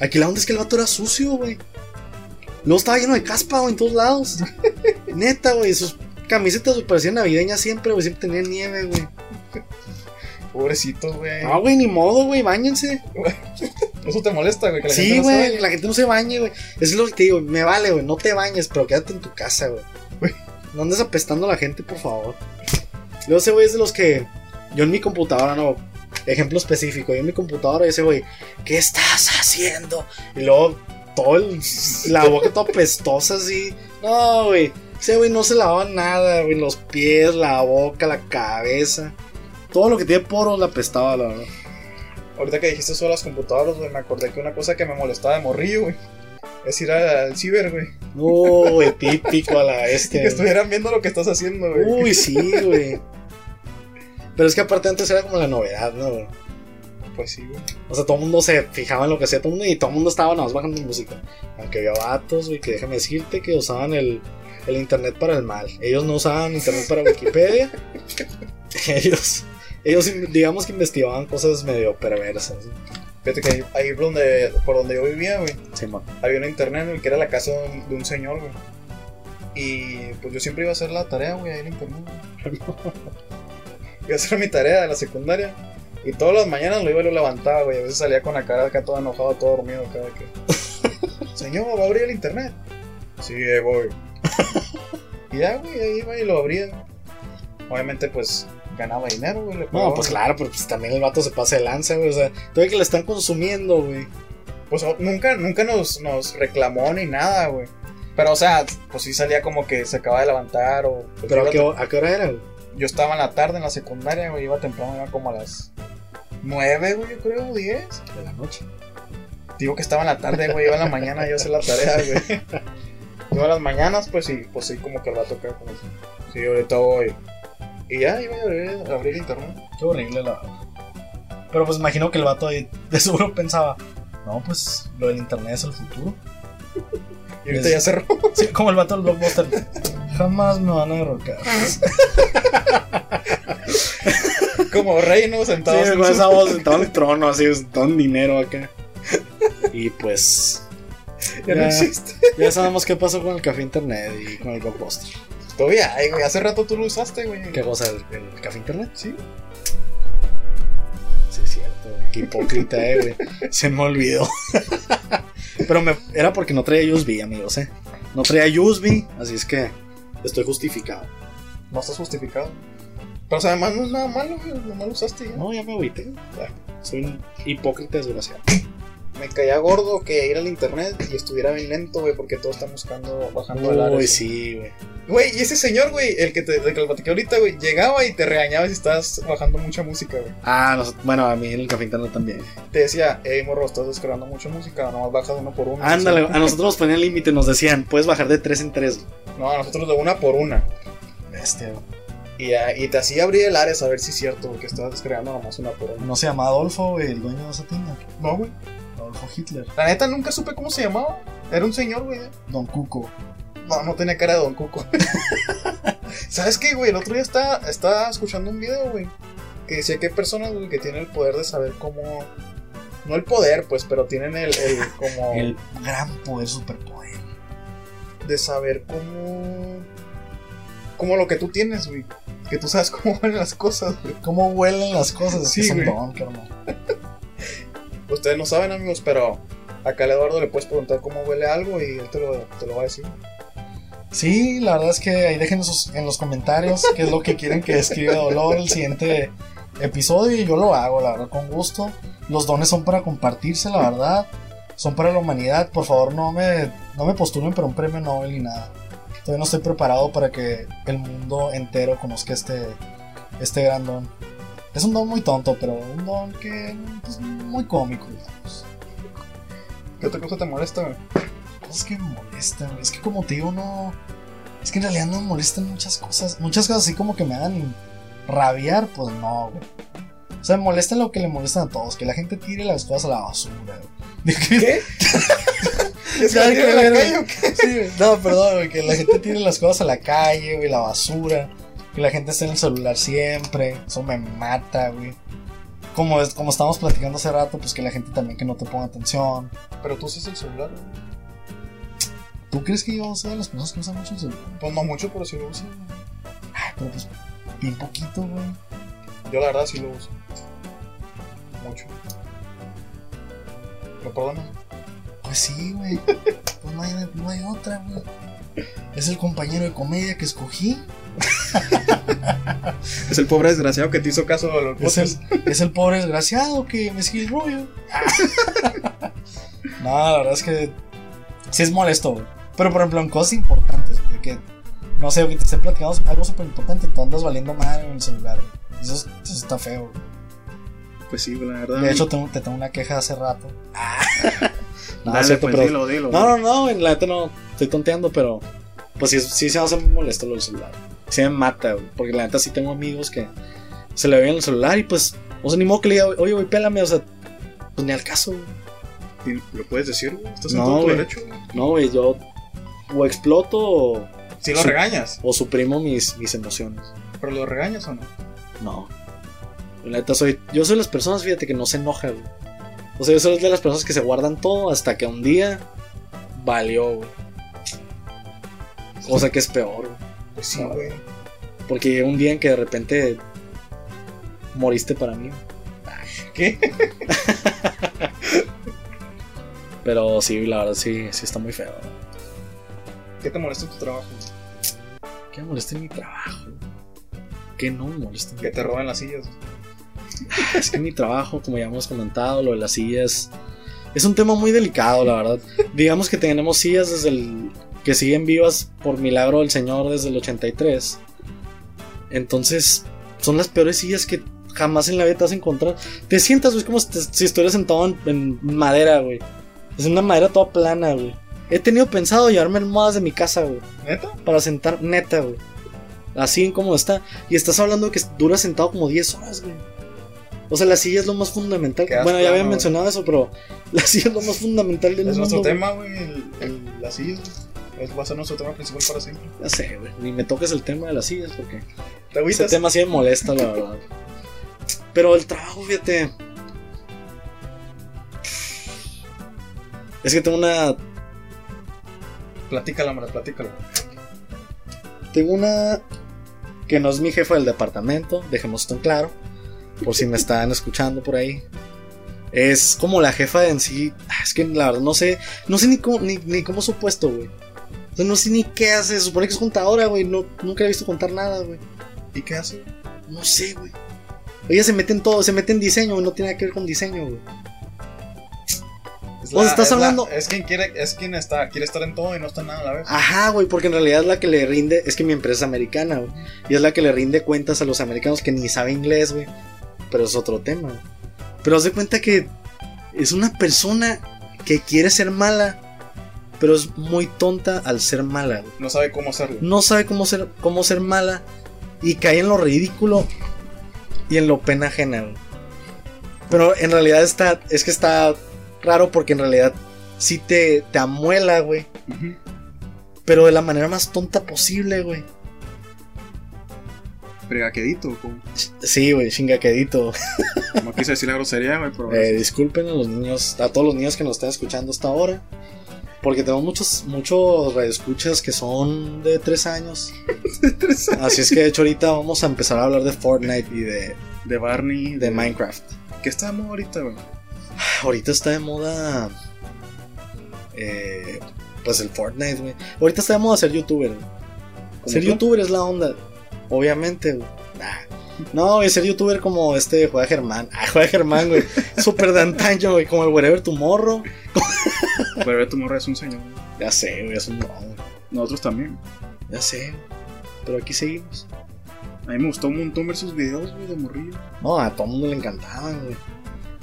Aquí la onda es que el vato era sucio, güey. Luego estaba lleno de caspa, güey, en todos lados. Neta, güey. Sus camisetas parecían navideñas siempre, güey. Siempre tenían nieve, güey. Pobrecito, güey. No, güey, ni modo, güey. Báñense. Eso te molesta, güey. Sí, güey. la gente no se bañe, güey. Eso es lo que te digo. Me vale, güey. No te bañes, pero quédate en tu casa, güey. No andes apestando a la gente, por favor. Luego ese güey es de los que. Yo en mi computadora, no. Ejemplo específico. Yo en mi computadora, ese güey. ¿Qué estás haciendo? Y luego todo el, la boca toda pestosa así. No, güey. Ese güey no se lavaba nada, güey. Los pies, la boca, la cabeza. Todo lo que tiene poros la apestaba, la verdad. Ahorita que dijiste de las computadoras, güey, me acordé que una cosa que me molestaba de morrillo, güey. Es ir al, ciber, güey. No, güey, típico a la este. que estuvieran viendo lo que estás haciendo, güey. Uy, sí, güey. Pero es que aparte antes era como la novedad, ¿no? güey? Pues sí, güey. O sea, todo el mundo se fijaba en lo que hacía todo el mundo y todo el mundo estaba nada más bajando música. Aunque había vatos, güey, que déjame decirte que usaban el, el internet para el mal. Ellos no usaban internet para Wikipedia. ellos, ellos, digamos que investigaban cosas medio perversas. Fíjate que ahí, ahí por, donde, por donde yo vivía, güey, Sí, había una internet, güey, que era la casa de un, un señor, güey. Y pues yo siempre iba a hacer la tarea, güey, ahí en internet, güey. Iba a hacer mi tarea de la secundaria. Y todas las mañanas lo iba y lo levantaba, güey. A veces salía con la cara acá todo enojado, todo dormido, acá que. Señor, ¿va a abrir el internet? Sí, voy. y ya, güey, ahí iba y lo abría. Obviamente, pues, ganaba dinero, güey. No, pues claro, pero pues también el vato se pasa de lanza, güey. O sea, todavía que le están consumiendo, güey. Pues nunca, nunca nos, nos reclamó ni nada, güey. Pero, o sea, pues sí salía como que se acaba de levantar o... pues, Pero ¿a qué, a qué hora era, güey? Yo estaba en la tarde en la secundaria, güey, iba temprano, iba como a las 9, güey, yo creo, 10. De la noche. Digo que estaba en la tarde, güey, iba en la mañana yo a hacer la tarea, güey. Iba en las mañanas, pues sí, pues sí, como que el vato acá, como sí, ahorita voy. Y ya iba a abrir, a abrir internet. Qué horrible, la verdad. Pero pues imagino que el vato ahí de seguro pensaba, no, pues lo del internet es el futuro. Y ahorita Es- ya cerró. Sí, como el vato del blockbuster. Jamás me van a derrocar. como rey, ¿no? Sí, con su- esa voz sentado en el trono, así, sentado en dinero acá. Y pues, Ya no ya. existe. ya sabemos qué pasó con el café internet y con el blockbuster. Todavía, güey, hace rato tú lo usaste, güey. ¿Qué cosa? ¿El, el café internet? Sí. Sí, es cierto, güey. Qué hipócrita, eh, güey. Se me olvidó. Pero me, era porque no traía USB, amigos, ¿eh? No traía USB, así es que estoy justificado. No estás justificado. Pero o sea, además no es nada malo, güey. Nomás lo usaste ya. No, ya me agüité. Soy un hipócrita desgraciado. Me caía gordo que ir al internet y estuviera bien lento, güey, porque todos están buscando, bajando el Uy, Ares. sí, güey. Güey, y ese señor, güey, el que te el que lo platiqué ahorita, güey, llegaba y te regañaba si estabas bajando mucha música, güey. Ah, bueno, a mí en el café internet también. Te decía, hey, morro, estás descargando mucha música, nomás bajas uno por uno. Ándale, a nosotros nos ponían límite, nos decían, puedes bajar de 3 en 3. No, a nosotros de una por una. Este, Y, ya- y te hacía abrir el Ares a ver si es cierto, güey, que estabas descargando nomás una por una. no se llama Adolfo, güey, el dueño de esa tienda. No, güey. Adolfo Hitler. La neta nunca supe cómo se llamaba. Era un señor, güey. Don Cuco. No, no tenía cara de Don Cuco. ¿Sabes qué, güey? El otro día estaba, estaba escuchando un video, güey. Que decía que hay personas, güey, que tienen el poder de saber cómo. No el poder, pues, pero tienen el, el como. El gran poder superpoder. De saber cómo. Como lo que tú tienes, güey. Que tú sabes cómo van las cosas, güey. ¿Cómo huelen las cosas? Sí, es un don, carnal. Ustedes no saben, amigos, pero acá al Eduardo le puedes preguntar cómo huele algo y él te lo, te lo va a decir. Sí, la verdad es que ahí dejen en los comentarios qué es lo que quieren que escriba Dolor el siguiente episodio y yo lo hago, la verdad, con gusto. Los dones son para compartirse, la verdad. Son para la humanidad. Por favor, no me, no me postulen para un premio Nobel ni nada. Todavía no estoy preparado para que el mundo entero conozca este, este gran don. Es un don muy tonto, pero un don que es muy cómico, digamos. ¿Qué otra cosa te molesta, güey? cosas que me molestan, güey. Es que como te digo, no. Es que en realidad no me molestan muchas cosas. Muchas cosas así como que me hagan rabiar, pues no, güey. O sea, me molesta lo que le molestan a todos, que la gente tire las cosas a la basura, güey. ¿Qué? ¿Es que la calle o qué? Sí, no, perdón, güey, que la gente tire las cosas a la calle, güey, la basura. Que la gente esté en el celular siempre. Eso me mata, güey. Como, es, como estábamos platicando hace rato, pues que la gente también que no te ponga atención. Pero tú usas el celular, güey. ¿Tú crees que yo soy de las personas que usan mucho el celular? Pues no mucho, pero sí lo uso. Ay, pero pues bien poquito, güey. Yo la verdad sí lo uso. Mucho. ¿Me perdonas? Pues sí, güey. Pues no hay, no hay otra, güey. Es el compañero de comedia que escogí. Es el pobre desgraciado que te hizo caso a los Es el, es el pobre desgraciado que me sigue el rollo. no, la verdad es que sí es molesto, güey. Pero por ejemplo, en cosas importantes, güey, que no sé, que te esté platicando algo súper importante, tú andas valiendo madre en el celular, güey. Eso, es- eso está feo, güey. Pues sí, la verdad. De hecho, te tengo una queja hace rato. No, Dale, cierto, pues pero- dilo, dilo. No, no, no, en la neta no estoy tonteando, pero pues sí, sí se hace muy molesto lo del celular. Sí me mata, güey, porque la neta sí tengo amigos que se le ven el celular y pues, o sea, ni modo que le diga, oye, güey, pélame, o sea, pues ni al caso, güey. ¿Lo puedes decir, güey? Estás en No, todo tu güey. derecho, güey. No, güey, yo o exploto o, Si lo regañas. o suprimo mis, mis emociones. ¿Pero lo regañas o no? No. La neta soy, yo soy de las personas, fíjate, que no se enoja, güey. O sea, yo soy de las personas que se guardan todo hasta que un día valió, güey. Cosa que es peor, güey. Pues sí, No. güey. Porque llega un día en que de repente moriste para mí. ¿Qué? Pero sí, la verdad sí, sí está muy feo. ¿Qué te molesta en tu trabajo? ¿Qué me molesta en mi trabajo? ¿Qué no me molesta? Que te roben las sillas. Es que mi trabajo, como ya hemos comentado, lo de las sillas, es un tema muy delicado, la verdad. Digamos que tenemos sillas desde el que siguen vivas por milagro del Señor desde el 83. Entonces, son las peores sillas que jamás en la vida te vas a encontrar. Te sientas, güey, es como si, te- si estuvieras sentado en, en madera, güey. Es una madera toda plana, güey. He tenido pensado llevarme almohadas de mi casa, güey ¿Neta? para sentar, neta, güey. Así en como está. Y estás hablando que dura sentado como 10 horas, güey. O sea, la silla es lo más fundamental. Bueno, ya había mencionado eso, pero la silla es lo más fundamental del Es mundo. nuestro güey. tema, güey. Las sillas. güey. Es, va a ser nuestro tema principal para siempre. Ya sé, güey. Ni me toques el tema de las sillas porque ¿Te ese tema sí me molesta, la verdad. Pero el trabajo, fíjate. Es que tengo una. Platícala, hombre, platícala. Tengo una. Que no es mi jefa del departamento, dejemos esto en claro. Por si me están escuchando por ahí. Es como la jefa en sí. Ah, Es que la verdad no sé. No sé ni cómo, ni, ni cómo su puesto, güey. Sea, no sé ni qué hace. Se supone que es contadora, güey. No, nunca he visto contar nada, güey. ¿Y qué hace? No sé, güey. Ella se mete en todo, se mete en diseño, güey. No tiene nada que ver con diseño, güey. Es O sea, estás es la- hablando- es quien quiere, es quien está, quiere estar en todo y no está en nada a la vez. Ajá, güey, porque en realidad es la que le rinde. Es que mi empresa es americana, güey. Y es la que le rinde cuentas a los americanos que ni sabe inglés, güey. Pero es otro tema, güey. Pero haz de cuenta que es una persona que quiere ser mala, pero es muy tonta al ser mala, güey. No sabe cómo hacerlo. No sabe cómo ser, cómo ser mala y cae en lo ridículo y en lo pena ajena, güey. Pero en realidad está, es que está raro porque en realidad sí te, te amuela, güey. Pero de la manera más tonta posible, güey. Fregaquedito, Sí, güey, chingaquedito. como quise decir la grosería, güey, pero. Eh, disculpen a los niños, a todos los niños que nos están escuchando hasta ahora. Porque tenemos muchos, muchos radioescuchas que son de 3 años. Así es que de hecho ahorita vamos a empezar a hablar de Fortnite y de, de Barney. de Minecraft. ¿Qué estamos ahorita, güey? Ahorita está de moda. eh, pues el Fortnite, güey. Ahorita está de moda ser youtuber, güey. ¿Como Ser tú? youtuber es la onda. Obviamente, güey. Nah. No, güey, ser youtuber como este juega Germán. Ah, juega Germán, güey. Súper de antaño, güey. Como el Wherever Tomorrow. Pero ve tu morra es un señor. güey. Ya sé, güey, es un no, güey. Nosotros también. Ya sé, güey. Pero aquí seguimos. A mí me gustó un montón ver sus videos, güey, de morrillo. No, a todo el mundo le encantaban, güey.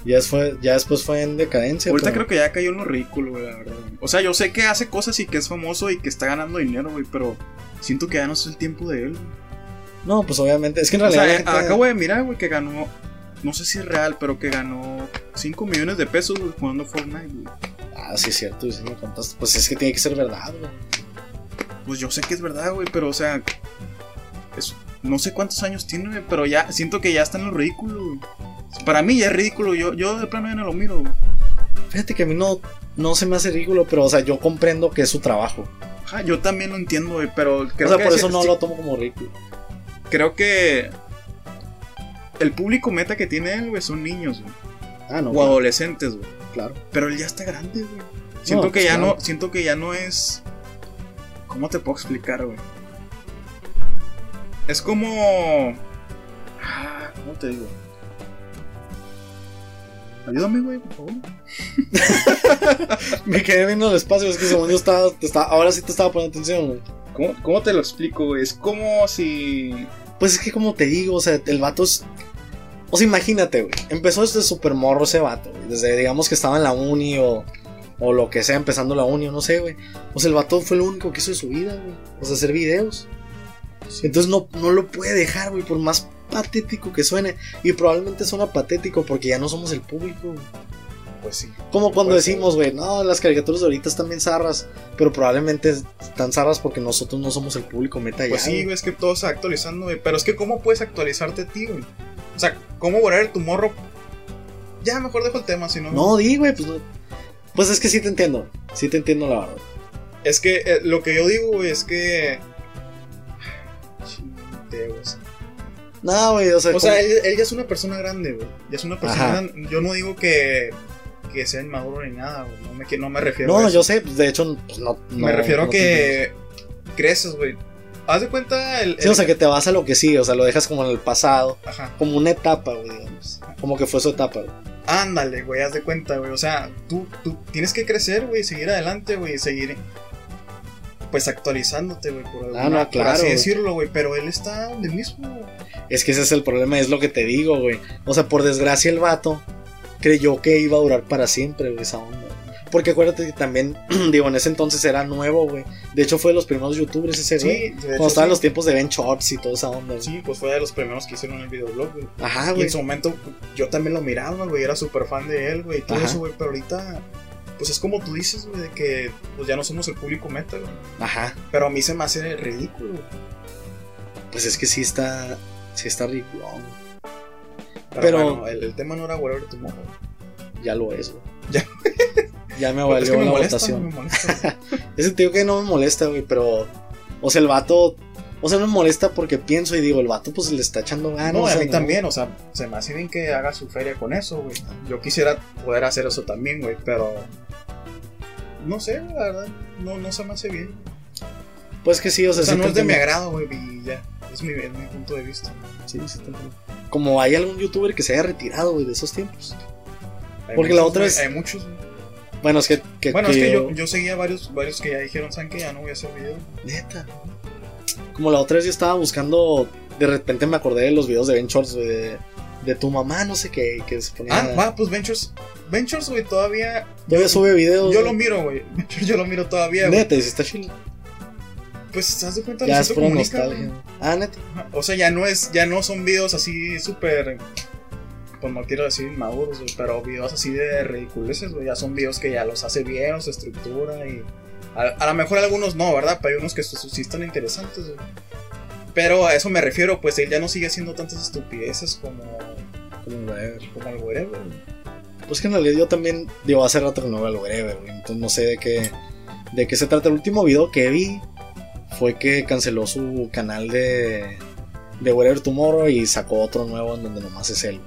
Ya después, ya después fue en decadencia. Ahorita pero- creo que ya cayó en lo ridículo, güey, la verdad. O sea, yo sé que hace cosas y que es famoso y que está ganando dinero, güey, pero siento que ya no es el tiempo de él. güey. No, pues obviamente. Es que en O realidad. sea, la gente- acabo de mirar, güey, que ganó. No sé si es real, pero que ganó 5 millones de pesos güey, jugando Fortnite, güey. Ah, sí, es cierto. sí me contaste. Pues es que tiene que ser verdad, güey. Pues yo sé que es verdad, güey, pero o sea. es- no sé cuántos años tiene, güey, pero ya siento que ya está en lo ridículo, güey. Para mí ya es ridículo, yo, yo de plano ya no lo miro, güey. Fíjate que a mí no, no se me hace ridículo, pero, o sea, yo comprendo que es su trabajo. Ajá, yo también lo entiendo, güey, pero creo o sea, que por sí- eso no sí- lo tomo como ridículo. Creo que el público meta que tiene él, güey, son niños, güey. Ah, no. o claro, adolescentes, güey. claro. Pero él ya está grande, güey. Siento No, que pues, ya claro. no, siento que ya no es. ¿Cómo te puedo explicar, güey? Es como. Ah, ¿Cómo te digo? Ayúdame, güey, por favor. Me quedé viendo el espacio, es que según yo estaba, te estaba- ahora sí te estaba poniendo atención, güey. ¿Cómo, cómo te lo explico? Es como si. Pues es que como te digo, o sea, el vato es... O sea, imagínate, güey. Empezó desde super morro ese vato, güey. Desde, digamos que estaba en la uni o, o lo que sea, empezando la uni o no sé, güey. O sea, el vato fue lo único que hizo de su vida, güey. O sea, hacer videos. Entonces no, no lo puede dejar, güey, por más patético que suene. Y probablemente suena patético porque ya no somos el público, güey. Pues sí. Como cuando Pues, decimos, güey, no, las caricaturas de ahorita están bien zarras, pero probablemente están zarras porque nosotros no somos el público meta ya. Pues sí, güey. es que todo va actualizando, güey. Pero es que, ¿cómo puedes actualizarte a ti, güey? O sea, ¿cómo borrar tu morro? Ya, mejor dejo el tema, si no. No, di, güey, pues no. Pues es que sí te entiendo, sí te entiendo la verdad. Es que eh, lo que yo digo, güey, es que. Güey. No, güey, o sea, O sea, él, él ya es una persona grande, güey. Ya es una persona Ajá. grande. Yo no digo que, que sea inmaduro ni nada, güey. No me, que- no me refiero a no, eso. yo sé, pues de hecho, pues no. no- me refiero a que creces, güey. Haz de cuenta el. Sí, o sea, que te vas a lo que sí, o sea, lo dejas como en el pasado, Ajá. como una etapa, güey, digamos. Como que fue su etapa, güey. Ándale, güey, haz de cuenta, güey. O sea, tú, tú tienes que crecer, güey, seguir adelante, güey, seguir. Pues actualizándote, güey, por, Ah, no, por claro, así güey. decirlo, güey. Pero él está donde mismo. Es que ese es el problema, es lo que te digo, güey. O sea, por desgracia el vato creyó que iba a durar para siempre, güey, esa onda. Porque acuérdate que también, digo, en ese entonces era nuevo, güey. De hecho, fue de los primeros youtubers ese, güey. Sí, Cuando estaban sí. los tiempos de Ben Shorts y toda esa onda, güey. Sí, pues fue de los primeros que hicieron el videoblog, güey. Ajá, y güey. en su momento yo también lo miraba, güey, era súper fan de él, güey, y todo Ajá. eso, güey, pero ahorita, pues es como tú dices, güey, de que pues ya no somos el público meta, güey. Ajá. Pero a mí se me hace ridículo, güey. Pues es que sí está. Sí está ridículo, güey. Pero, Pero- bueno, el, el tema no era Whatever Tomorrow. Ya lo es, güey. Ya. Ya me valió es que me la molesta, votación. me molesta. Ese tío que no me molesta, güey, pero. O sea, el vato. O sea, me molesta porque pienso y digo, el vato pues le está echando ganas. No, a mí también, o sea, se me hace bien que haga su feria con eso, güey. Yo quisiera poder hacer eso también, güey, pero. No sé, la verdad, no, no se me hace bien. Pues que sí, o sea, O sea, no es de mi agrado, güey, y ya. Es mi, es mi punto de vista. Sí, sí entiendo. Como hay algún youtuber que se haya retirado, güey, de esos tiempos. Hay Porque la muchos, otra güey, es- Hay muchos. Bueno, es que. que- Bueno, es que yo- yo, seguía varios, varios que ya dijeron, ¿saben que Ya no voy a hacer videos. Neta. Como la otra vez yo estaba buscando. De repente me acordé de los videos de Ben Shorts, de, de tu mamá, no sé qué, que se ponía. Ah, va, pues Ventures. Ventures, güey, todavía. Todavía sube videos. Yo lo miro, güey. Yo lo miro todavía, güey. Neta, si está chido. Pues, ¿te das de cuenta? Ya es pura nostalgia. Ah, neta. O sea, ya no es, ya no son videos así súper, pues no quiero decir inmaduros, pero videos así de ridiculeces, ya son videos que ya los hace bien, los estructura y a, a lo mejor algunos no, ¿verdad? Pero hay unos que sí están interesantes, güey. Pero a eso me refiero, pues él ya no sigue haciendo tantas estupideces como, Como whatever. como el wherever. Pues que en realidad yo también. Digo, hace rato que no veo el whatever, güey. Entonces no sé de qué. De qué se trata. El último video que vi fue que canceló su canal de. De Whatever Tomorrow y sacó otro nuevo en donde nomás es él.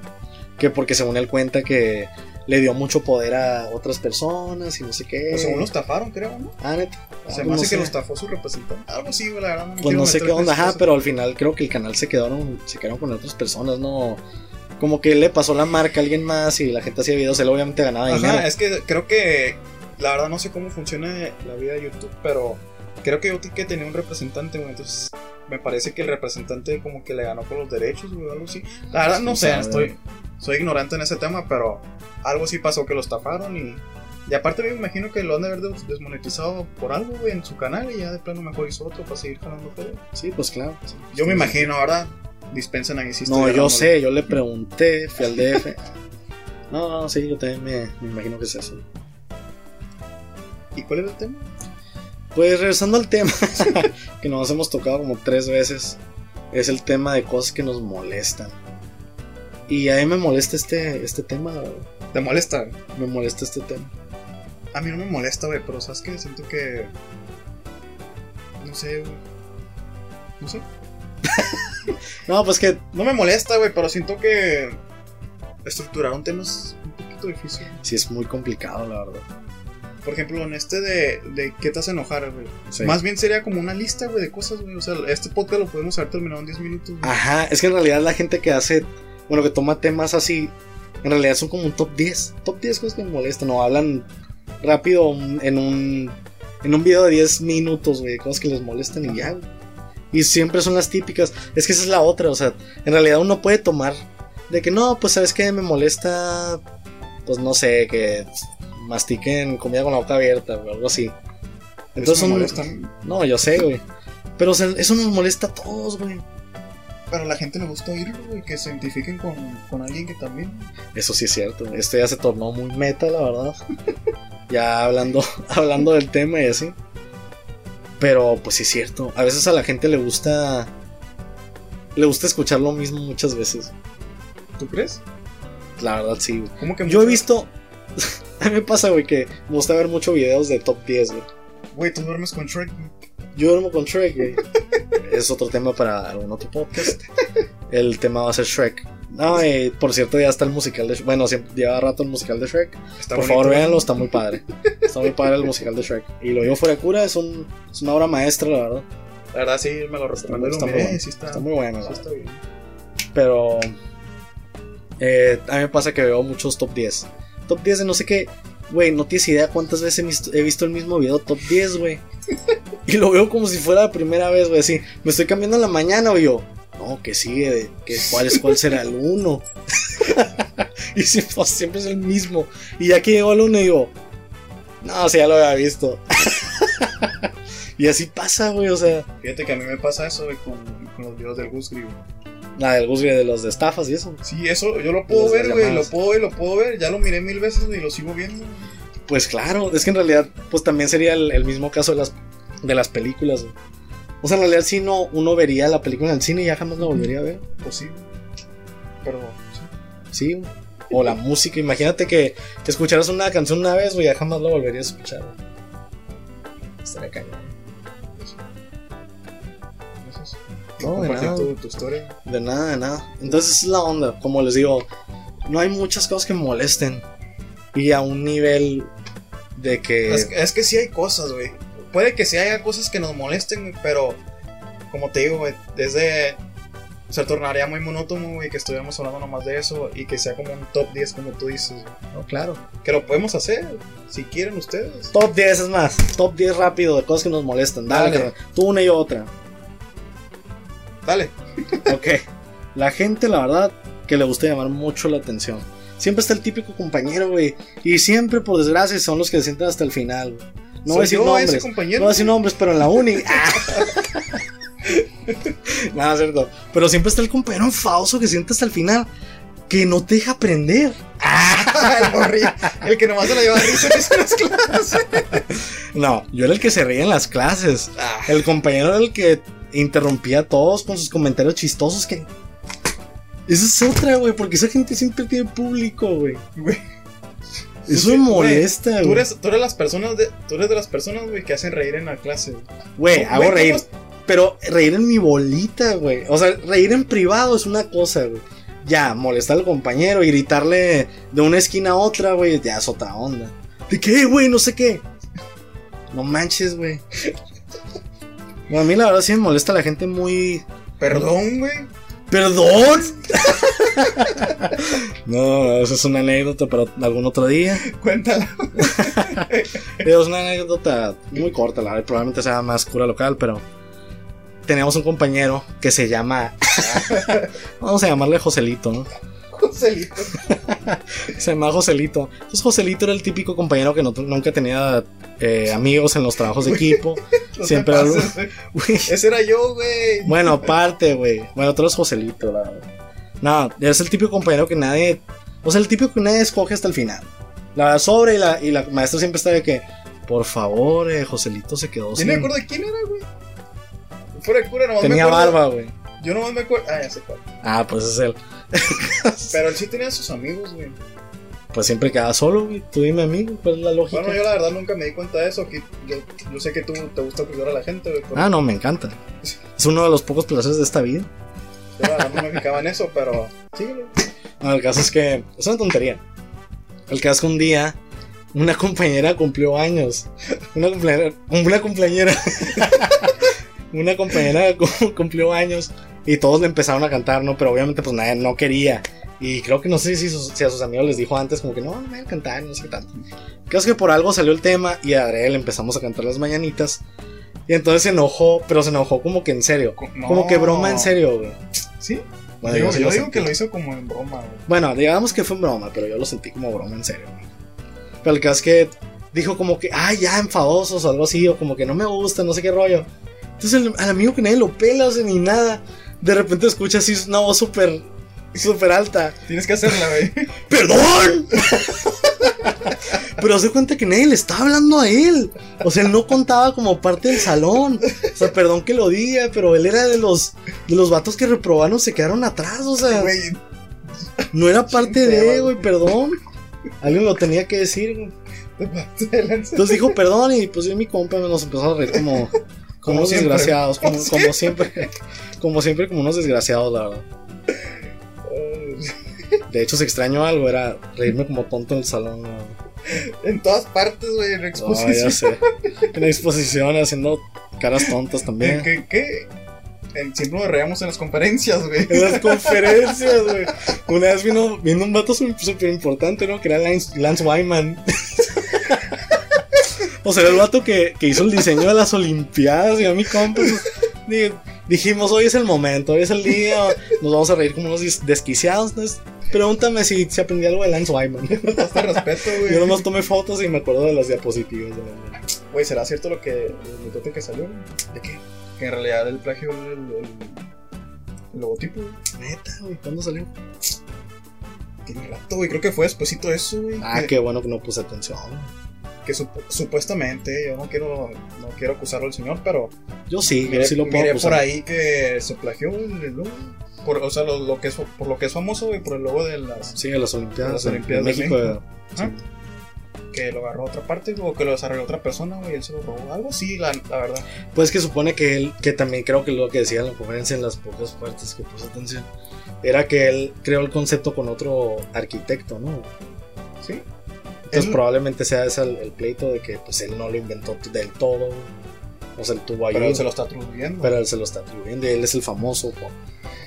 Que porque según él cuenta que le dio mucho poder a otras personas y no sé qué. O según lo estafaron, creo, ¿no? Ah, neta. Se Ah, me pues hace no que lo sé. estafó su representante. Algo así, la verdad. No me Pues no sé qué onda, ajá, pero al final creo que el canal se quedaron, se quedaron con otras personas, ¿no? Como que le pasó la marca a alguien más y la gente hacía videos, él obviamente ganaba dinero. Ajá, es que creo que la verdad no sé cómo funciona la vida de YouTube, pero creo que yo que tenía un representante, güey, entonces me parece que el representante como que le ganó con los derechos, güey, algo así. La verdad no Sí, sé, estoy soy ignorante en ese tema, pero algo sí pasó que lo estafaron y y aparte me imagino que lo han de haber des- desmonetizado por algo, güey, en su canal y ya de plano mejor hizo otro para seguir ganando feria. Sí, pues claro. Yo me imagino, ¿verdad? Dispensen ahí si No, yo sé, yo le pregunté, fui al DF. No, no, sí, yo también me, me imagino que es eso. ¿Y cuál era el tema? Pues regresando al tema, que nos hemos tocado como tres veces, es el tema de cosas que nos molestan. Y a mí me molesta este, este tema, güey. ¿Te molesta? me molesta este tema. A mí no me molesta, güey, pero sabes que siento que. No sé, güey. No sé. No, pues que No me molesta, güey, pero siento que. Estructurar un tema es un poquito difícil. sí es muy complicado, la verdad. Por ejemplo, en este de, de ¿qué te hace enojar, güey? Sí. Más bien sería como una lista, güey, de cosas, güey. O sea, este podcast lo podemos haber terminado en 10 minutos. güey. Ajá, es que en realidad la gente que hace, bueno, que toma temas así, en realidad son como un top 10. Top 10 cosas que me molestan, o hablan rápido en un, en un video de 10 minutos, güey, cosas que les molestan y ya, güey. Y siempre son las típicas. Es que esa es la otra, o sea, en realidad uno puede tomar de que no, pues sabes que me molesta, pues no sé, que mastiquen comida con la boca abierta o algo así. Entonces Eso me. No, yo sé, güey. Pero o sea, eso nos molesta a todos, güey. Pero a la gente le gusta oírlo, güey, que se identifiquen con, con alguien que también. Eso sí es cierto. Esto ya se tornó muy meta, la verdad. ya hablando, hablando del tema y así. Pero pues sí es cierto. A veces a la gente le gusta. Le gusta escuchar lo mismo muchas veces. ¿Tú crees? La verdad, sí. ¿Cómo que Yo he visto. A mí me pasa, güey, que me gusta ver muchos videos de top 10, güey. Güey, tú duermes con Shrek. güey. Yo duermo con Shrek, güey. es otro tema para algún otro podcast. El tema va a ser Shrek. No, eh, por cierto, ya está el musical de Shrek. Bueno, siempre lleva rato el musical de Shrek. Está Por bonito, favor, güey. véanlo, está muy padre. Está muy padre el musical de Shrek. Y lo digo fuera de cura, es, un, es una obra maestra, la verdad. La verdad, sí, me lo recomendó. está muy bueno. sí está, Está muy bueno, sí está bien. Pero eh, a mí me pasa que veo muchos top 10. Top 10 de no sé qué. Güey, no tienes idea cuántas veces he visto, el mismo video top 10, güey. Y lo veo como si fuera la primera vez, güey. Así, me estoy cambiando en la mañana, güey. Yo, no, que sigue, que cuál es cuál será el 1. y sí, pues, siempre es el mismo. Y ya que llegó al 1, digo, no, o ya lo había visto. y así pasa, güey, o sea, Fíjate que a mí me pasa eso, güey, con, los videos del Gus güey. La del Gus, de los de estafas y eso. Sí, eso yo lo puedo Los ver, güey, lo puedo ver, lo puedo ver. Ya lo miré mil veces y lo sigo viendo. Pues claro, es que en realidad, pues también sería el, el mismo caso de las, de las películas. güey. O sea, en realidad, si no, uno vería la película en el cine y ya jamás la volvería a ver. Pues sí. Pero, sí. Sí. O la música, imagínate que, que escucharas una canción una vez, güey, ya jamás la volverías a escuchar. güey. Estaría cañón. No, de nada. tu, tu historia. De nada, de nada. Entonces es la onda. Como les digo, no hay muchas cosas que me molesten. Y a un nivel de que. Es, que- es que sí hay cosas, güey. Puede que sí haya cosas que nos molesten, pero como te digo, güey, desde se tornaría muy monótono, güey, que estuviéramos hablando nomás de eso y que sea como un top 10 como tú dices, güey. No, claro. Que lo podemos hacer, si quieren ustedes. Top 10 es más. Top 10 rápido de cosas que nos molestan. Dale, Dale. tú una y otra. Dale. Ok. La gente, la verdad, que le gusta llamar mucho la atención. Siempre está el típico compañero, güey. Y siempre, por desgracia, son los que se sientan hasta el final, güey. No voy a decir nombres. compañero. No voy a decir nombres, pero en la uni. ¡ah! Nada, cierto. Pero siempre está el compañero enfadoso que siente hasta el final. Que no te deja aprender. el, el que nomás se la lleva risa en esas clases. No, yo era el que se reía en las clases. Ah, El compañero era el que interrumpía a todos con sus comentarios chistosos. Que. Esa es otra, güey. Porque esa gente siempre tiene público, güey. Eso me güey, molesta, Tú güey. eres, tú eres las personas de, tú eres de las personas, güey, que hacen reír en la clase. güey. Güey, hago reír. ¿cómo Pero reír en mi bolita, güey. O sea, reír en privado es una cosa, güey. Ya, molestar al compañero y gritarle de una esquina a otra, güey, ya es otra onda. ¿De qué, güey? No sé qué. No manches, güey. A mí la verdad sí me molesta la gente muy... Perdón, güey. ¿Perdón? no, eso es una anécdota para algún otro día. Cuéntala. Es una anécdota muy corta, la verdad, probablemente sea más cura local, pero tenemos un compañero que se llama, vamos a llamarle Joselito, ¿no? Joselito. Se llama Joselito. Entonces Joselito era el típico compañero que no- nunca tenía eh, amigos en los trabajos de equipo. No Siempre Ese era yo, güey. Bueno, aparte, güey. Bueno, tú eres Joselito, la verdad. No, es el típico compañero que nadie, o sea, el típico que nadie escoge hasta el final. La sobre y la, y la maestra siempre está de que, por favor, eh, Joselito se quedó sin... no me acuerdo de quién era, güey. Fuera de cura, nomás Tenía me acuerdo. barba, güey. Yo nomás me acuerdo. Ah, ya sé cuál. Ah, pues es él. Pero él sí tenía sus amigos, güey. Pues siempre queda solo, güey. Tú dime, amigo, ¿cuál es la lógica? Bueno, yo la verdad nunca me di cuenta de eso. Que yo, yo sé que tú te gusta cuidar a la gente, güey. pero Ah, no, me encanta. Es uno de los pocos placeres de esta vida. Yo la verdad no me fijaba en eso, pero. Síguele. No, el caso es que es una tontería. El caso es que un día una compañera cumplió años. Una compañera, una compañera, una compañera cu- cumplió años y todos le empezaron a cantar, ¿no? Pero obviamente pues nadie no quería. Y creo que no sé si, sus- si a sus amigos les dijo antes como que no, no me voy a cantar, no sé qué tanto. Creo que por algo salió el tema y a Adriel empezamos a cantar las mañanitas. Y entonces se enojó, pero se enojó como que en serio. No. Como que broma en serio, güey. Sí. Bueno, yo yo digo que lo hizo como en broma, güey. Bueno, digamos que fue en broma, pero yo lo sentí como broma en serio. güey. Pero el caso es que dijo como que, ay, ya, enfadosos o algo así, o como que no me gusta, no sé qué rollo. Entonces el- al amigo que nadie lo pela, o sea, ni nada, de repente escucha así una voz súper, súper alta. Tienes que hacerla, güey. ¡Perdón! Pero se cuenta que nadie le estaba hablando a él. O sea, él no contaba como parte del salón. O sea, perdón que lo diga, pero él era de los, de los vatos que reprobaron, se quedaron atrás. O sea, no era parte de, güey, perdón. Alguien lo tenía que decir, güey. Entonces dijo perdón y pues yo y mi compa nos empezó a reír como, como, unos siempre. desgraciados, como, Como como siempre, como siempre, como unos desgraciados, la verdad. De hecho, si extraño algo, era reírme como tonto en el salón. ¿no? En todas partes, güey, en la ya exposición. sé. En exposición, haciendo caras tontas también. ¿Qué? qué? En- siempre nos reíamos en las conferencias, güey. En las conferencias, güey. Una vez vino, vino un vato súper importante, ¿no? Que era Lance, Lance Wyman. O sea, el vato que, que hizo el diseño de las Olimpiadas y a mi compa. pues, di- dijimos, hoy es el momento, hoy es el día, nos vamos a reír como unos desquiciados. Entonces, pregúntame si, si aprendí algo de Lance Wyman. Hasta respeto, Yo nomás tomé fotos y me acuerdo de las diapositivas. Güey, ¿será cierto lo que. el mitote que salió? ¿De qué? Que en realidad el plagio era el, el, el logotipo, güey. Neta, güey, ¿cuándo salió? Tiene rato, güey. Creo que fue despuésito de eso, güey. Ah, que, qué bueno que no puse atención. Que sup- supuestamente, yo no quiero, no quiero acusarlo al señor, pero Yo sí, miré, yo sí lo puedo miré por ahí que se plagió el, logo. Por, o sea, lo, lo que es, por lo que es famoso, güey, por el logo de las. Sí, de las Olimpiadas, De las en- Olimpiadas en de México. México. sí. Ajá. que lo agarró a otra parte o que lo desarrolló otra persona, güey, él se lo robó. Algo sí, la, la verdad. Pues que supone que él, que también creo que lo que decía en la conferencia, en las pocas partes que puse atención, era que él creó el concepto con otro arquitecto, ¿no? Entonces probablemente sea ese el, el pleito de que pues él no lo inventó del todo, o sea, él tuvo ayuda, Pero él se lo está atribuyendo. pero él se lo está atribuyendo y él es el famoso por,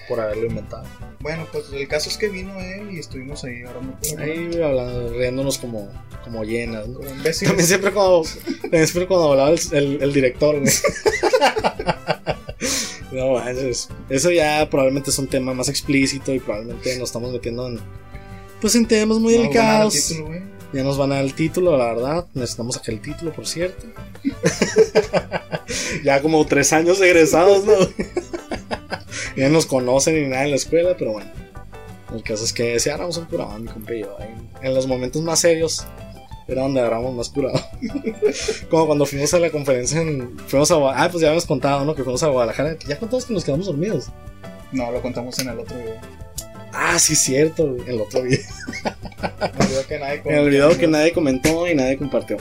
por haberlo inventado. Bueno, pues el caso es que vino él y estuvimos ahí hablar. Ahí hablando, riéndonos como, como llenas, ¿no? Como. También siempre cuando, siempre cuando hablaba el, el- el director, güey. No manches. Eso ya probablemente es un tema más explícito y probablemente nos estamos metiendo en. Pues en temas muy No, delicados. título, güey. Ya nos van a dar el título, la verdad. Necesitamos sacar el título, por cierto. ya como tres años egresados, ¿no? ya nos conocen y nada en la escuela, pero bueno. El caso es que si agarramos un curado, mi compa y yo. En, en los momentos más serios era donde agarramos más curado. como cuando fuimos a la conferencia en. Fuimos a Ah, pues ya habíamos contado, ¿no? Que fuimos a Guadalajara. Ya contamos que nos quedamos dormidos. No, lo contamos en el otro video. Ah, sí, cierto, güey, el otro día. Me olvidó que nadie Me olvidó que nadie comentó y nadie compartió.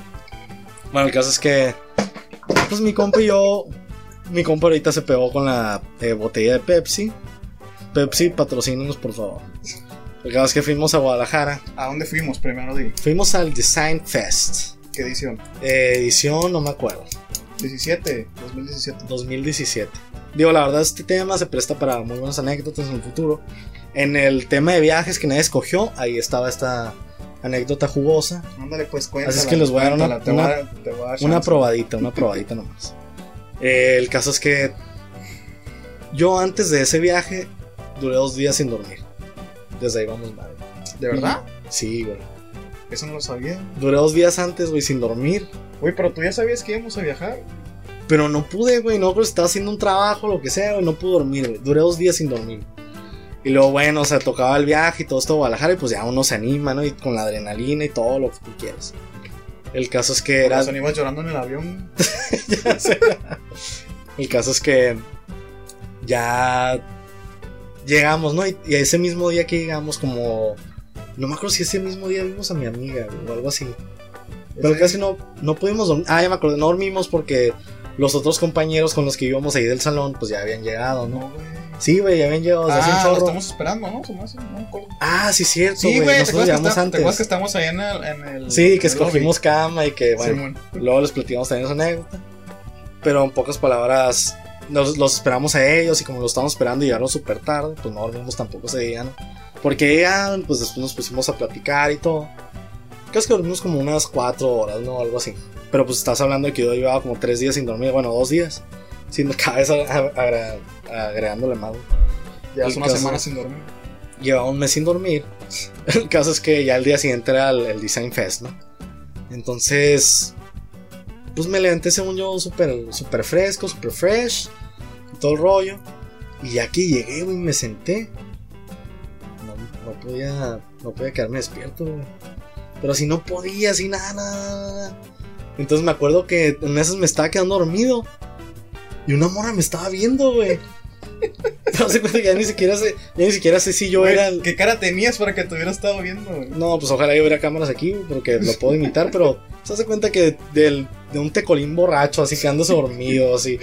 Bueno, el caso es que. Pues mi compa y yo. Mi compa ahorita se pegó con la eh, botella de Pepsi. Pepsi, patrocínanos por favor. El caso es que fuimos a Guadalajara. ¿A dónde fuimos primero? Di. Fuimos al Design Fest. ¿Qué edición? Eh, edición, no me acuerdo. 17, 2017. 2017. Digo, la verdad, este tema se presta para muy buenas anécdotas en el futuro. En el tema de viajes que nadie escogió, ahí estaba esta anécdota jugosa. Ándale, pues cuéntala. Así es que les voy a dar una- voy a voy a Una probadita, una probadita nomás. Eh, el caso es que yo antes de ese viaje duré dos días sin dormir. Desde ahí vamos mal. ¿De verdad? Sí, güey. Eso no lo sabía. Duré dos días antes, güey, sin dormir. Güey, pero tú ya sabías que íbamos a viajar. Pero no pude, güey. No, pues estaba haciendo un trabajo, lo que sea, güey. No pude dormir, güey. Duré dos días sin dormir. Y luego, bueno, o sea, tocaba el viaje y todo esto a Guadalajara. Y pues ya uno se anima, ¿no? Y con la adrenalina y todo lo que tú quieras. El caso es que era. Razón, ibas llorando en el avión. Ya sé. El caso es que ya llegamos, ¿no? Y, y ese mismo día que llegamos, como. No me acuerdo si ese mismo día vimos a mi amiga o algo así. Pero casi no, no pudimos dormir. Ah, ya me acuerdo, no dormimos porque los otros compañeros con los que íbamos ahí del salón, pues ya habían llegado, ¿no? No. Sí, güey, ya habían llegado desde hace un Ah, lo chorro. estamos esperando, ¿no? Se me no me. Ah, sí, cierto, Sí, güey. güey, ¿te Nosotros llegamos está- ¿te acuerdas antes. que estamos ahí en el. En el Sí, que el escogimos cama y que, lobby? bueno, Simón. Luego les platicamos también esa anécdota. Pero en pocas palabras, los, los esperamos a ellos y como los estábamos esperando y llegaron súper tarde, pues no dormimos tampoco ese día, ¿no? Porque llegan, pues después nos pusimos a platicar y todo. Creo que dormimos como unas cuatro horas, ¿no? Algo así. Pero pues estás hablando de que yo llevaba como tres días sin dormir, bueno, dos días. Sin cada vez agra- agregándole más. Ya hace una caso- semana sin dormir. Llevaba un mes sin dormir. El caso es que ya el día siguiente era el, el Design Fest, ¿no? Entonces, pues me levanté según yo súper súper fresco, súper fresh, todo el rollo. Y ya que llegué, güey, me senté. No, no podía, no podía quedarme despierto, güey. Pero si no podía, así nada, nada, nada. Entonces me acuerdo que en esas me estaba quedando dormido. Y una morra me estaba viendo, güey. No sé cuenta que ya ni siquiera sé, ya ni siquiera sé si yo Güey, era el, ¿Qué cara tenías para que te hubiera estado viendo, güey? no, pues ojalá yo hubiera cámaras aquí, porque lo puedo imitar, pero se hace cuenta que del, de un tecolín borracho, así quedándose dormido, así,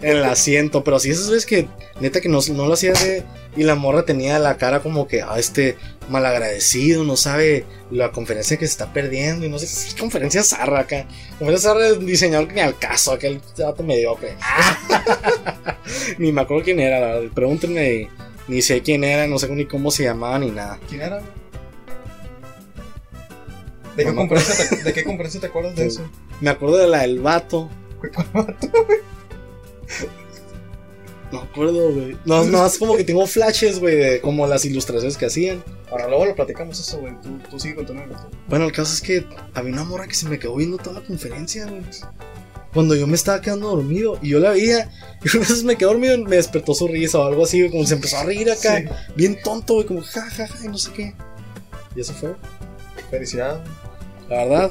en el asiento, pero así esas veces que, neta, que no, no lo hacía de, y la morra tenía la cara como que, ah, este, malagradecido, no sabe la conferencia que se está perdiendo, y no sé, qué conferencia zarra acá, conferencia zarra de diseñador que ni al caso, aquel dato mediocre. ni me acuerdo quién era, la verdad, pregúntenme, ni sé quién era, no sé ni cómo se llamaba, ni nada. ¿Quién era, güey? ¿De, qué No conferencia te, ¿De qué conferencia te acuerdas de eso? Me acuerdo de la del vato. Güey, ¿cuál vato? No me acuerdo, güey. No, no, es como que tengo flashes, güey, de como las ilustraciones que hacían. Ahora luego lo platicamos eso, güey. Tú, tú sigue contando. Bueno, el caso es que había una morra que se me quedó viendo toda la conferencia, güey. Cuando yo me estaba quedando dormido y yo la veía, y una vez me quedé dormido y me despertó su risa o algo así, güey, como se empezó a reír acá, Sí. bien tonto, güey, como ja, ja, ja, y no sé qué. Y eso fue, Felicidades. la verdad.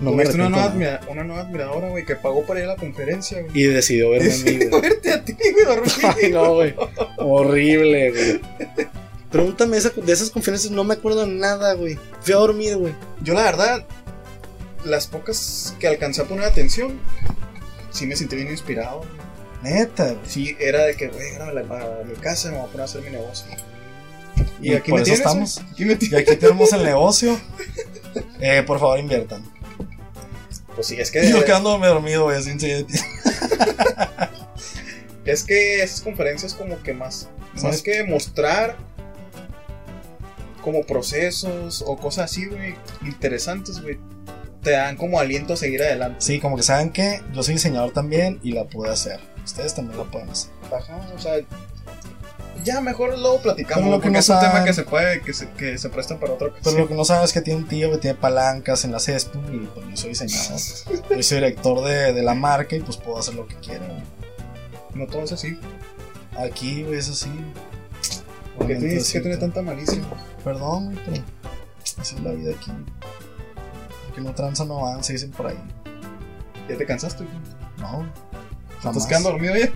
No me una nueva, admira- una nueva admiradora, güey, que pagó para ir a la conferencia, güey. Y decidió verme a mí, güey. verte a ti, güey. Ay, no, güey. Horrible, güey. Pregúntame esa- de esas conferencias, no me acuerdo nada, güey. Fui a dormir, güey. Yo la verdad, las pocas que alcancé a poner atención, sí me sentí bien inspirado. Neta, güey. Sí, era de que, güey, ahora a mi casa me voy a poner a hacer mi negocio. Y por eso tienes, estamos. Aquí me Y aquí tenemos el negocio. Eh, por favor, inviertan. Pues sí, es que, yo quedándome dormido, güey, sin es que esas conferencias como que más, más que mostrar como procesos o cosas así, güey, interesantes, güey, te dan como aliento a seguir adelante. Sí, como que saben que yo soy diseñador también y la pude hacer. Ustedes también la pueden hacer. Ajá, o sea, ya mejor luego platicamos, Pero lo que porque no es un tema que se puede, que se, que se presta para otra Pero lo que no sabes es que tiene un tío que tiene palancas en la CESPU y pues yo soy diseñador. Yo soy director de, de la marca y pues puedo hacer lo que quiera. No todo es así. Aquí, es así. Porque Lamento tienes que decirte. tener tanta malicia. Perdón, pero así es la vida aquí. El Que no tranza no van, se dicen por ahí. Ya te cansaste. No, ¿Estás quedando dormido ya?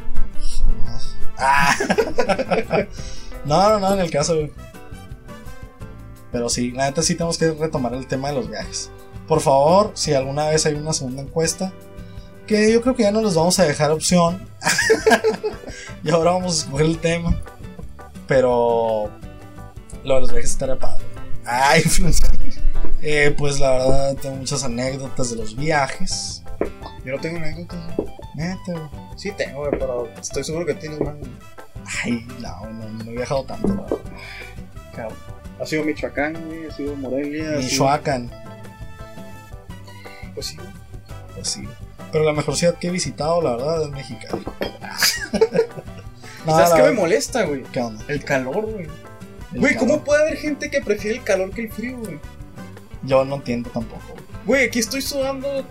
Jamás. Ah. no, no, no, en el caso. Pero sí, la neta sí tenemos que retomar el tema de los viajes. Por favor, si alguna vez hay una segunda encuesta, que yo creo que ya no les vamos a dejar opción. y ahora vamos a escoger el tema. Pero lo de los viajes estará padre. Ay. Eh, pues la verdad tengo muchas anécdotas de los viajes. Yo no tengo anécdotas. güey. Neta, güey. Sí tengo, güey, pero estoy seguro que tienes más. güey. Ay, no, no, no he viajado tanto, verdad. Cabrón. Ha sido Michoacán, güey, ha sido Morelia. sido- Michoacán, Pues sí, güey. pues sí. Pero la mejor ciudad que he visitado, la verdad, es Mexicali. No, ¿Sabes qué me molesta, güey? ¿Qué onda? El calor, güey. El Güey, ¿cómo puede haber gente que prefiere el calor que el frío, güey? Yo no entiendo tampoco. güey. Güey, aquí estoy sudando.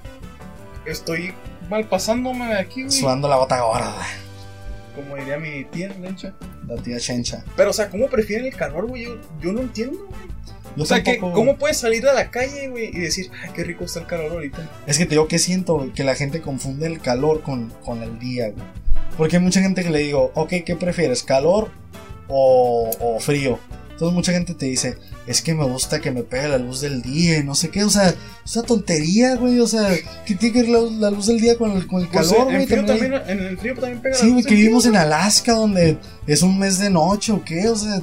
Estoy mal pasándome de aquí, güey. Sudando la gota gorda, Como diría mi tía Lencha. la tía Chencha. Pero, o sea, ¿cómo prefieren el calor, güey? Yo, yo no entiendo, güey. Yo O sea, que, ¿cómo puedes salir a la calle, güey, y decir, ay, qué rico está el calor ahorita? Es que te digo que siento, güey, que la gente confunde el calor con, con el día, güey. Porque hay mucha gente que le digo, ok, ¿qué prefieres? ¿Calor o, o frío? Entonces mucha gente te dice, es que me gusta que me pegue la luz del día y no sé qué, o sea, es una tontería, güey, o sea, ¿qué tiene que ver la, la luz del día con el, con el Pues, calor, en, güey? frío También- en el frío también pega la Sí, güey, luz que del vivimos en Alaska donde es un mes de noche o qué, o sea,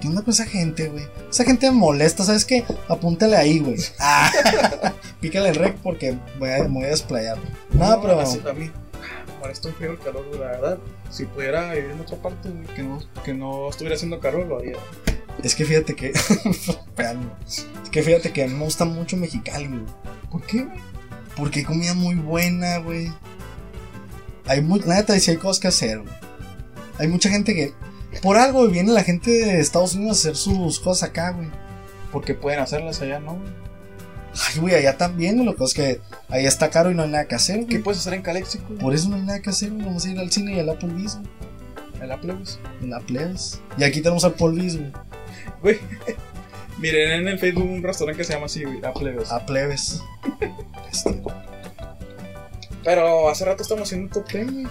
¿qué onda con esa gente, güey? Esa gente molesta, ¿sabes qué? Apúntale ahí, güey. Ah, pícale el rec porque voy a, me voy a desplayar. No, pero... así, a mí molesta un frío el calor, güey, la verdad. Si pudiera vivir en otra parte, que no, que no estuviera haciendo calor, lo haría. Es que fíjate que. Es que fíjate que me gusta mucho Mexicali, güey. ¿Por qué? Porque hay comida muy buena, güey. Hay muy. La neta, sí hay cosas que hacer, güey. Hay mucha gente que. Por algo viene la gente de Estados Unidos a hacer sus cosas acá, güey. Porque pueden hacerlas allá, ¿no? güey? Ay, güey, allá también. Lo que pasa es que allá está caro y no hay nada que hacer, ¿Qué güey. puedes hacer en Calexico? Por eso no hay nada que hacer, güey. Vamos a ir al cine y al Applebee's, güey. Plebes. En la Plebes. Y aquí tenemos al Polvis, güey. Güey, miren en el Facebook un restaurante que se llama así, güey. A Plebes. Este, Pero hace rato estamos haciendo un top 10, güey.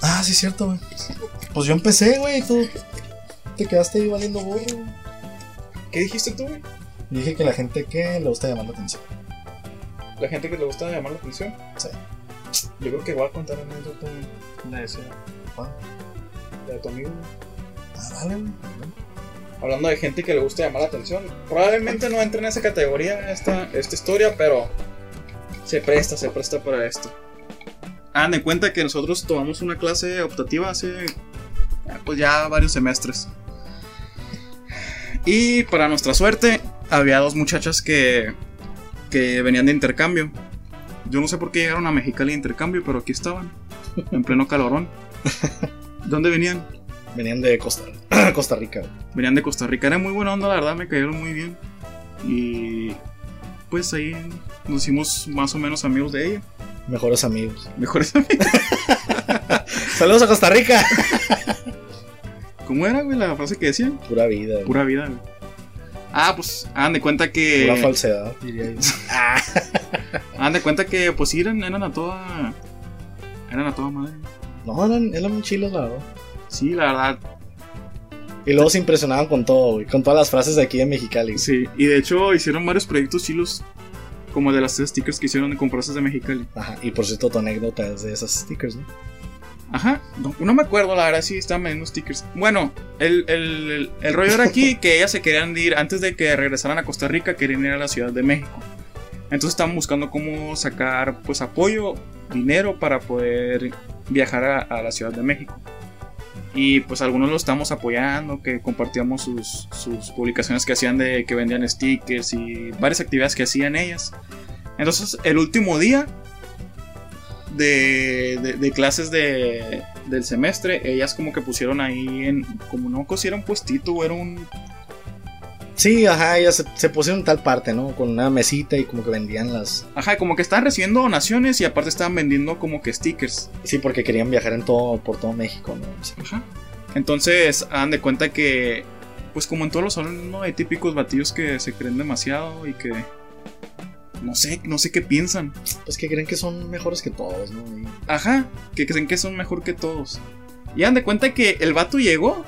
Ah, sí, es cierto, güey. Pues yo empecé, güey, y tú te quedaste ahí valiendo burro, güey. ¿Qué dijiste tú, güey? Dije que la gente que le gusta llamar la atención. La gente que le gusta llamar la atención. Sí. Yo creo que voy a contar anécdota, güey. La de ese, ¿Cuál? la de tu amigo. Ah, güey. Hablando de gente que le gusta llamar la atención. Probablemente no entre en esa categoría esta, esta historia, pero se presta, se presta para esto. Hagan de cuenta que nosotros tomamos una clase optativa hace pues ya varios semestres. Y para nuestra suerte, había dos muchachas que, que venían de intercambio. Yo no sé por qué llegaron a Mexicali de intercambio, pero aquí estaban, en pleno calorón. ¿Dónde venían? Venían de Costa, Costa Rica. Venían de Costa Rica. Era muy buena onda, la verdad, me cayeron muy bien. Y pues ahí nos hicimos más o menos amigos de ella. Mejores amigos. Mejores amigos. Saludos a Costa Rica. ¿Cómo era, güey, la frase que decían? Pura vida, güey. Pura vida, güey. Ah, pues hagan de cuenta que. Pura falsedad, diría yo. Hagan de cuenta que, pues sí, eran, eran a toda. Eran a toda madre. No, eran, eran muy chilos, la verdad. Sí, la verdad. Y luego se impresionaban con todo, güey. Con todas las frases de aquí de Mexicali. Sí. Y de hecho hicieron varios proyectos chilos. Como de las stickers que hicieron de compresas de Mexicali. Ajá, y por cierto, tu anécdota es de esas stickers, ¿no? Ajá, no, me acuerdo, la verdad, sí estaban vendiendo stickers. Bueno, el, el, el, rollo era aquí que ellas se querían ir, antes de que regresaran a Costa Rica, querían ir a la Ciudad de México. Entonces estaban buscando cómo sacar pues apoyo, dinero para poder viajar a, a la Ciudad de México. Y pues algunos lo estamos apoyando, que compartíamos sus, sus publicaciones que hacían de que vendían stickers y varias actividades que hacían ellas. Entonces el último día de, de- de clases de, del semestre, ellas como que pusieron ahí en, como no cosieron puestito, era un... Sí, ajá, ellas se, se pusieron en tal parte, ¿no? Con una mesita y como que vendían las... Ajá, como que estaban recibiendo donaciones y aparte estaban vendiendo como que stickers. Sí, porque querían viajar en todo, por todo México, ¿no? Sí. Ajá. Entonces, hagan de cuenta que, pues como en todos los salones, ¿no? Hay típicos batillos que se creen demasiado y que... No sé, no sé qué piensan. Pues que creen que son mejores que todos, ¿no? Ajá, que creen que son mejor que todos. Y hagan de cuenta que el vato llegó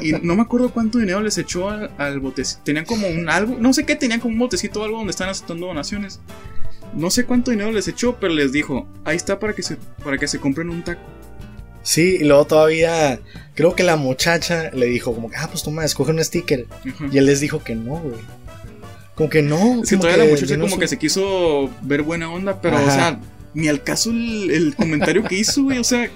y no me acuerdo cuánto dinero les echó al, al botecito. Tenían como un algo, no sé qué, tenían como un botecito o algo donde están aceptando donaciones. No sé cuánto dinero les echó, pero les dijo, ahí está para que se, para que se compren un taco. Sí, y luego todavía creo que la muchacha le dijo como que, ah, pues toma, escoge un sticker. Y él les dijo que no, güey. Como que no. Es que todavía la muchacha no como que se quiso ver buena onda, pero, o sea, ni al caso el, el comentario que hizo, güey, o sea,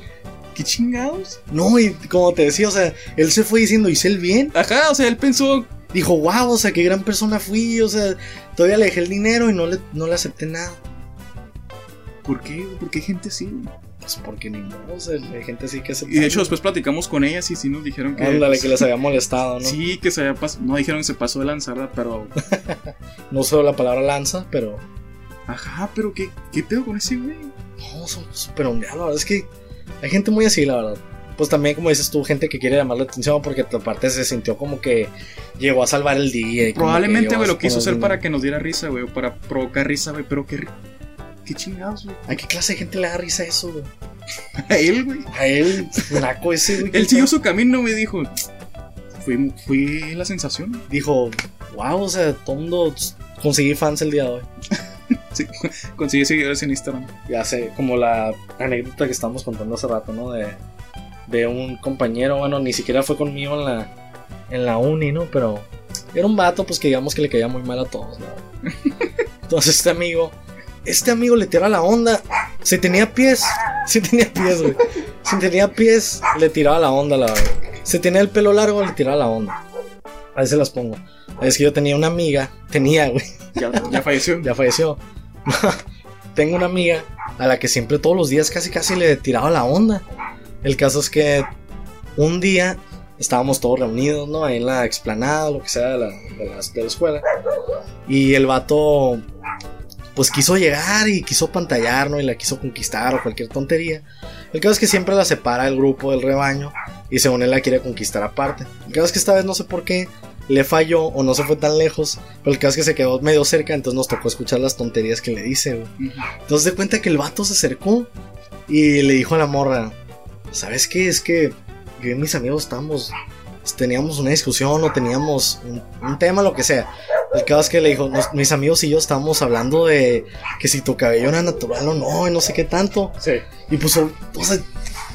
qué chingados. No, y como te decía, o sea, él se fue diciendo, hice el bien. Ajá, o sea, él pensó, Dijo, wow, o sea, qué gran persona fui. O sea, todavía le dejé el dinero y no le, no le acepté nada. ¿por qué? ¿Por qué hay gente así? Pues porque ni modo, o sea, hay gente así que acepta. Y de hecho después platicamos con ellas y sí nos dijeron que... Ándale, que les había molestado, ¿no? Sí, que se había pasado, no dijeron que se pasó de lanzarla, pero... No uso la palabra lanza, pero. Ajá, pero ¿qué, qué pedo con ese güey? No, son súper la verdad es que hay gente muy así, la verdad. Pues también, como dices tú, gente que quiere llamar la atención porque aparte se sintió como que llegó a salvar el día. y Probablemente, güey, lo quiso hacer para que nos diera risa, güey, o para provocar risa, güey, pero qué... Qué chingados, güey. ¿A qué clase de gente le da risa eso, güey? A él, güey. A él, naco ese, güey. Él siguió su camino, me dijo. Fui, fui la sensación. Dijo, wow, o sea, todo mundo conseguí fans el día de hoy. Sí, conseguí seguidores en Instagram. Ya sé, como la anécdota que estábamos contando hace rato, ¿no? De, de un compañero, bueno, ni siquiera fue conmigo en la, en la uni, ¿no? Pero era un vato, pues que digamos que le caía muy mal a todos, ¿no? Entonces este amigo, este amigo le tiraba la onda. Si tenía pies, si tenía pies, güey. Si tenía pies, le tiraba la onda, la verdad. Si tenía el pelo largo, le tiraba la onda. Ahí se las pongo. Es que yo tenía una amiga, tenía, güey Ya, ya falleció. ya falleció. Tengo una amiga a la que siempre todos los días casi casi le tiraba la onda. El caso es que un día estábamos todos reunidos, ¿no? Ahí en la explanada, lo que sea de la, de la- de la escuela. Y el vato, pues quiso llegar y quiso pantallar, ¿no? Y la quiso conquistar o cualquier tontería. El caso es que siempre la separa el grupo del rebaño y según él la quiere conquistar aparte. El caso es que esta vez no sé por qué le falló o no se fue tan lejos, pero el caso es que se quedó medio cerca, entonces nos tocó escuchar las tonterías que le dice, güey. Ujú. Entonces de cuenta que el vato se acercó y le dijo a la morra, ¿sabes qué? Es que yo y mis amigos estábamos, teníamos una discusión o teníamos un, un tema, lo que sea. El caso es que le dijo, "Nos- mis amigos y yo estábamos hablando de que si tu cabello era natural o no, y no sé qué tanto. Sí. Y pues, o, o sea,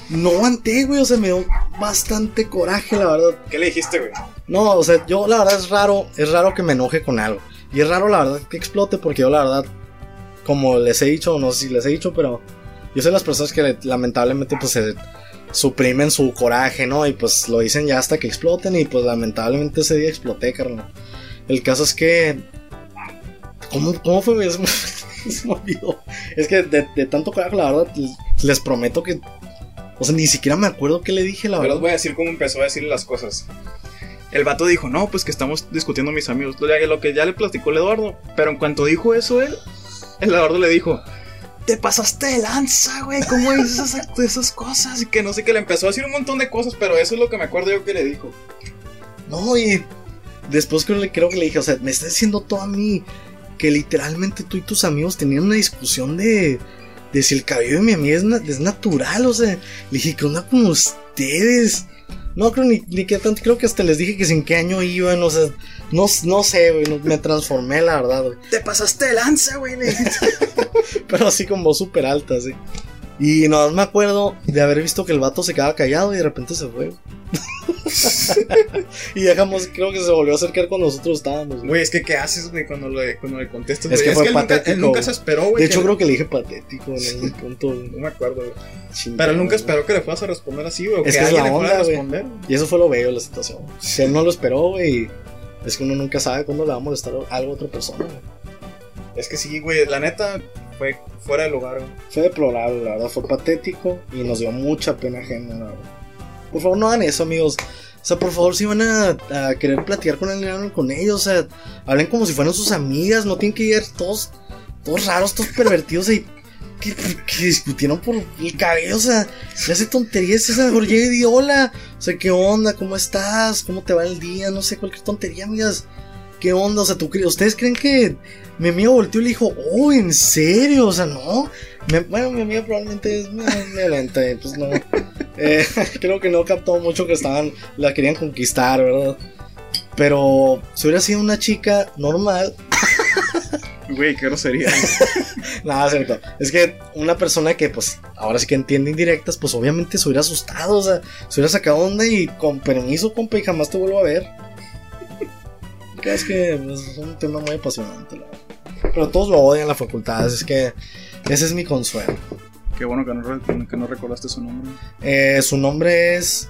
no aguanté, güey, o sea, me dio bastante coraje, la verdad. ¿Qué le dijiste, güey? No, o sea, yo la verdad es raro, es raro que me enoje con algo. Y es raro la verdad que explote porque yo la verdad, como les he dicho, no sé si les he dicho, pero yo soy las personas que lamentablemente pues se suprimen su coraje, ¿no? Y pues lo dicen ya hasta que exploten y pues lamentablemente ese día exploté, carnal. El caso es que... ¿Cómo, cómo fue? güey? Se me, olvidó. Es que de, de tanto coraje, la verdad, les prometo que... O sea, ni siquiera me acuerdo qué le dije, la Pero verdad. les voy a decir cómo empezó a decirle las cosas. El vato dijo, no, pues que estamos discutiendo mis amigos. Lo lo que ya le platicó el Eduardo. Pero en cuanto dijo eso él, el Eduardo le dijo, te pasaste de lanza, güey. ¿Cómo dices esas, esas cosas? Y que no sé, que le empezó a decir un montón de cosas, pero eso es lo que me acuerdo yo que le dijo. No, y después creo, creo que le dije, o sea, me está diciendo todo a mí que literalmente tú y tus amigos tenían una discusión de, de si el cabello de mi amiga es, na- es natural, o sea, le dije, ¿qué onda con ustedes? No creo ni, ni que tanto, creo que hasta les dije que sin qué año iban, o sea, no, no sé, güey, no- me transformé, la verdad, güey. Te pasaste de lanza, güey. Pero así con voz súper alta, sí. Y nada más me acuerdo de haber visto que el vato se quedaba callado y de repente se fue. y dejamos, creo que se volvió a acercar cuando nosotros estábamos. güey. Es que ¿qué haces, güey, cuando le, cuando le contestas? Es que fue él nunca, patético, él nunca se esperó, güey. De hecho, que- creo que le dije patético en algún punto. No me acuerdo, güey. Pero él nunca esperó que le fueras a responder así, güey. Es que que es la le a onda, responder. Y eso fue lo bello de la situación. Si él no lo esperó, güey. Es que uno nunca sabe cuándo le va a molestar algo a otra persona. güey. Es que sí, güey, la neta fue fuera de lugar, güey. Fue deplorable, la verdad. Fue patético y nos dio mucha pena ajena, la verdad. Por favor, no hagan eso, amigos. O sea, por favor, si van a, a querer platicar con hablen con ellos. O sea, hablen como si fueran sus amigas. No tienen que ir todos, todos raros, todos pervertidos y que, discutieron por el cabello. O sea, hace tonterías. Esa mejor llega y. O sea, ¿qué onda? ¿Cómo estás? ¿Cómo te va el día? No sé, cualquier tontería, amigas. ¿Qué onda? O sea, ¿tú, cre- ¿ustedes creen que mi amigo volteó y le dijo, oh, ¿en serio? O sea, no. Me- bueno, mi amiga probablemente es violenta, pues no. Eh, creo que no captó mucho que estaban, la querían conquistar, ¿verdad? Pero si hubiera sido una chica normal, Güey, qué grosería. nada, es cierto. Es que una persona que, pues, ahora sí que entiende indirectas, pues obviamente se hubiera asustado, o sea, se hubiera sacado onda y con permiso, compa, y jamás te vuelvo a ver. Es que pues, es un tema muy apasionante, la verdad. Pero todos lo odian en la facultad, es que ese es mi consuelo. Qué bueno que no, que no recordaste su nombre. Eh, su nombre es.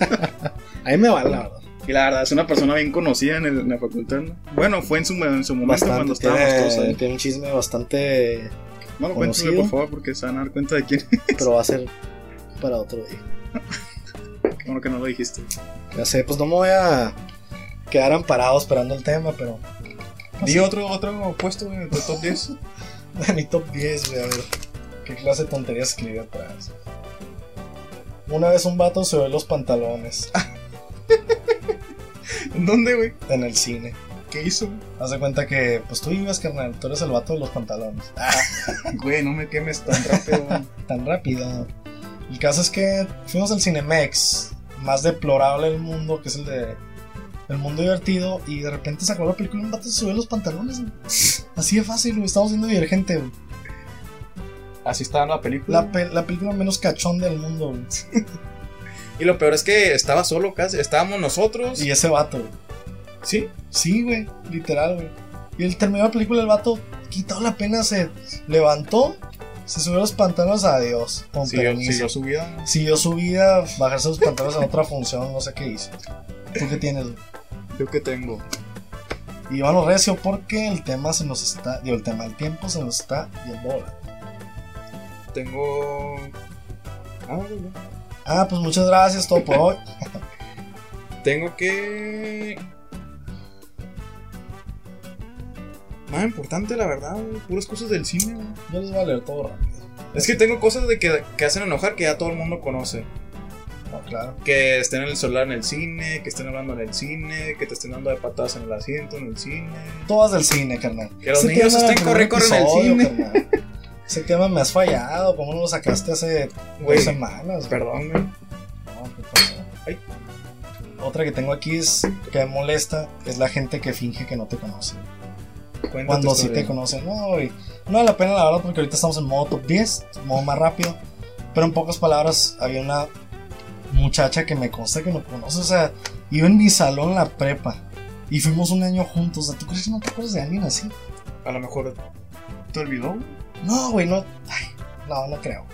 Ahí me vale, la verdad. Y la verdad, es una persona bien conocida en, el- en la facultad, ¿no? Bueno, fue en su, en su momento cuando estábamos todos Tiene, ahí. tiene un chisme bastante. No lo cuentes, por favor, porque se van a dar cuenta de quién. Pero va a ser para otro día. Qué bueno que no lo dijiste. Ya sé, pues no me voy a quedar amparado esperando el tema, pero. Di otro, otro puesto, güey, de top 10. mi top 10, güey, a ver. ¿Qué clase de tonterías escribí atrás? Una vez un vato se ve los pantalones ¿En dónde, güey? en el cine. ¿Qué hizo? Haz de cuenta que, pues tú ibas, carnal, tú eres el vato de los pantalones. Güey, no me quemes tan rápido, tan rápido. El caso es que fuimos al Cinemex, más deplorable del mundo, que es el de El Mundo Divertido, y de repente sacó la película y un vato se subió los pantalones. güey. Así de fácil, güey. Estamos viendo Divergente, güey. Así estaba la película. La, pe- la película menos cachón del mundo, güey. Y lo peor es que estaba solo casi. Estábamos nosotros. Y ese vato, güey. Sí. Sí, güey, literal, güey. Y él terminó la película, el vato quitó la pena, se levantó, se subió los pantalones, adiós. Con Siguió, permiso. siguió su vida. Siguió su vida, bajarse los pantalones en otra función, no sé qué hizo. ¿Tú qué tienes? güey? Yo que tengo. Y bueno, recio, porque el tema se nos está. Digo, el tema del tiempo se nos está yendo bola. Tengo. Ah. Ah, pues muchas gracias, todo por hoy. Tengo que. Más importante, la verdad, güey. Puras cosas del cine, güey. Yo les voy a leer todo rápido. Es que tengo cosas de que, que hacen enojar que ya todo el mundo conoce. Claro. Que estén en el celular en el cine, que estén hablando en el cine, que te estén dando de patadas en el asiento en el cine. Todas del cine, carnal. Que los Ese niños estén corre, corre en el cine. carnal. Ese tema me has fallado. ¿Cómo no lo sacaste hace Güey, dos semanas? Perdón, güey. No, ¿qué pasó? Ay. Otra que tengo aquí es que me molesta es la gente que finge que no te conoce. Cuando sí te conocen, no, güey. No vale la pena, la verdad, porque ahorita estamos en modo top 10, modo más rápido. Pero en pocas palabras, había una muchacha que me consta que me conoce. O sea, iba en mi salón la prepa. Y fuimos un año juntos. O sea, ¿tú crees que no te acuerdas de alguien así? A lo mejor te olvidó. No, güey, no. Ay, no, no creo.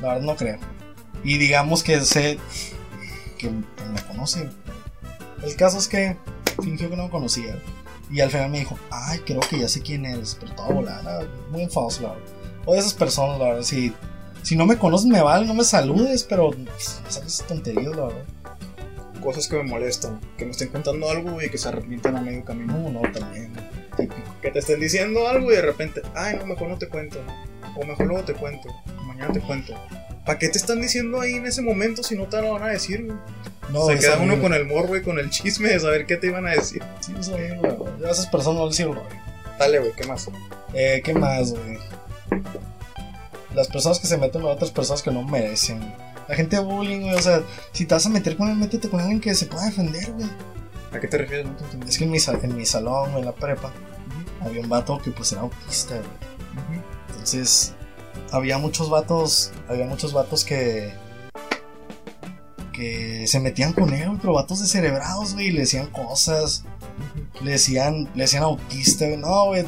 La verdad, no creo. Y digamos que sé que me conoce. El caso es que fingió que no me conocía. Y al final me dijo, ay, creo que ya sé quién eres. Pero toda volada, muy enfadoso, la verdad. O de esas personas, la verdad, si, si no me conoces, me vale, no me saludes, pero sabes tonterías, la verdad. Cosas que me molestan. Que me estén contando algo güey, y que se arrepientan a medio camino. No, no, también. Que te estén diciendo algo y de repente, ay, no, mejor no te cuento. O mejor luego te cuento. Mañana te cuento. ¿Para qué te están diciendo ahí en ese momento si no te lo van a decir, güey? No, se es queda uno con el morro y con el chisme de saber qué te iban a decir. Sí, es la verdad. Yo a esas personas no les sirvo, güey. Dale, güey, ¿qué más? Eh, ¿qué más, güey? Las personas que se meten a otras personas que no merecen. La gente de bullying, güey. O sea, si te vas a meter con él, métete con alguien que se pueda defender, güey. ¿A qué te refieres? No te entendí. Es que en mi, en mi salón, güey, en la prepa, había un vato que pues era autista, güey. Entonces, había muchos vatos, había muchos vatos que que se metían con él, pero vatos descerebrados, güey, y le decían cosas, le decían, le decían autista, güey, no, güey,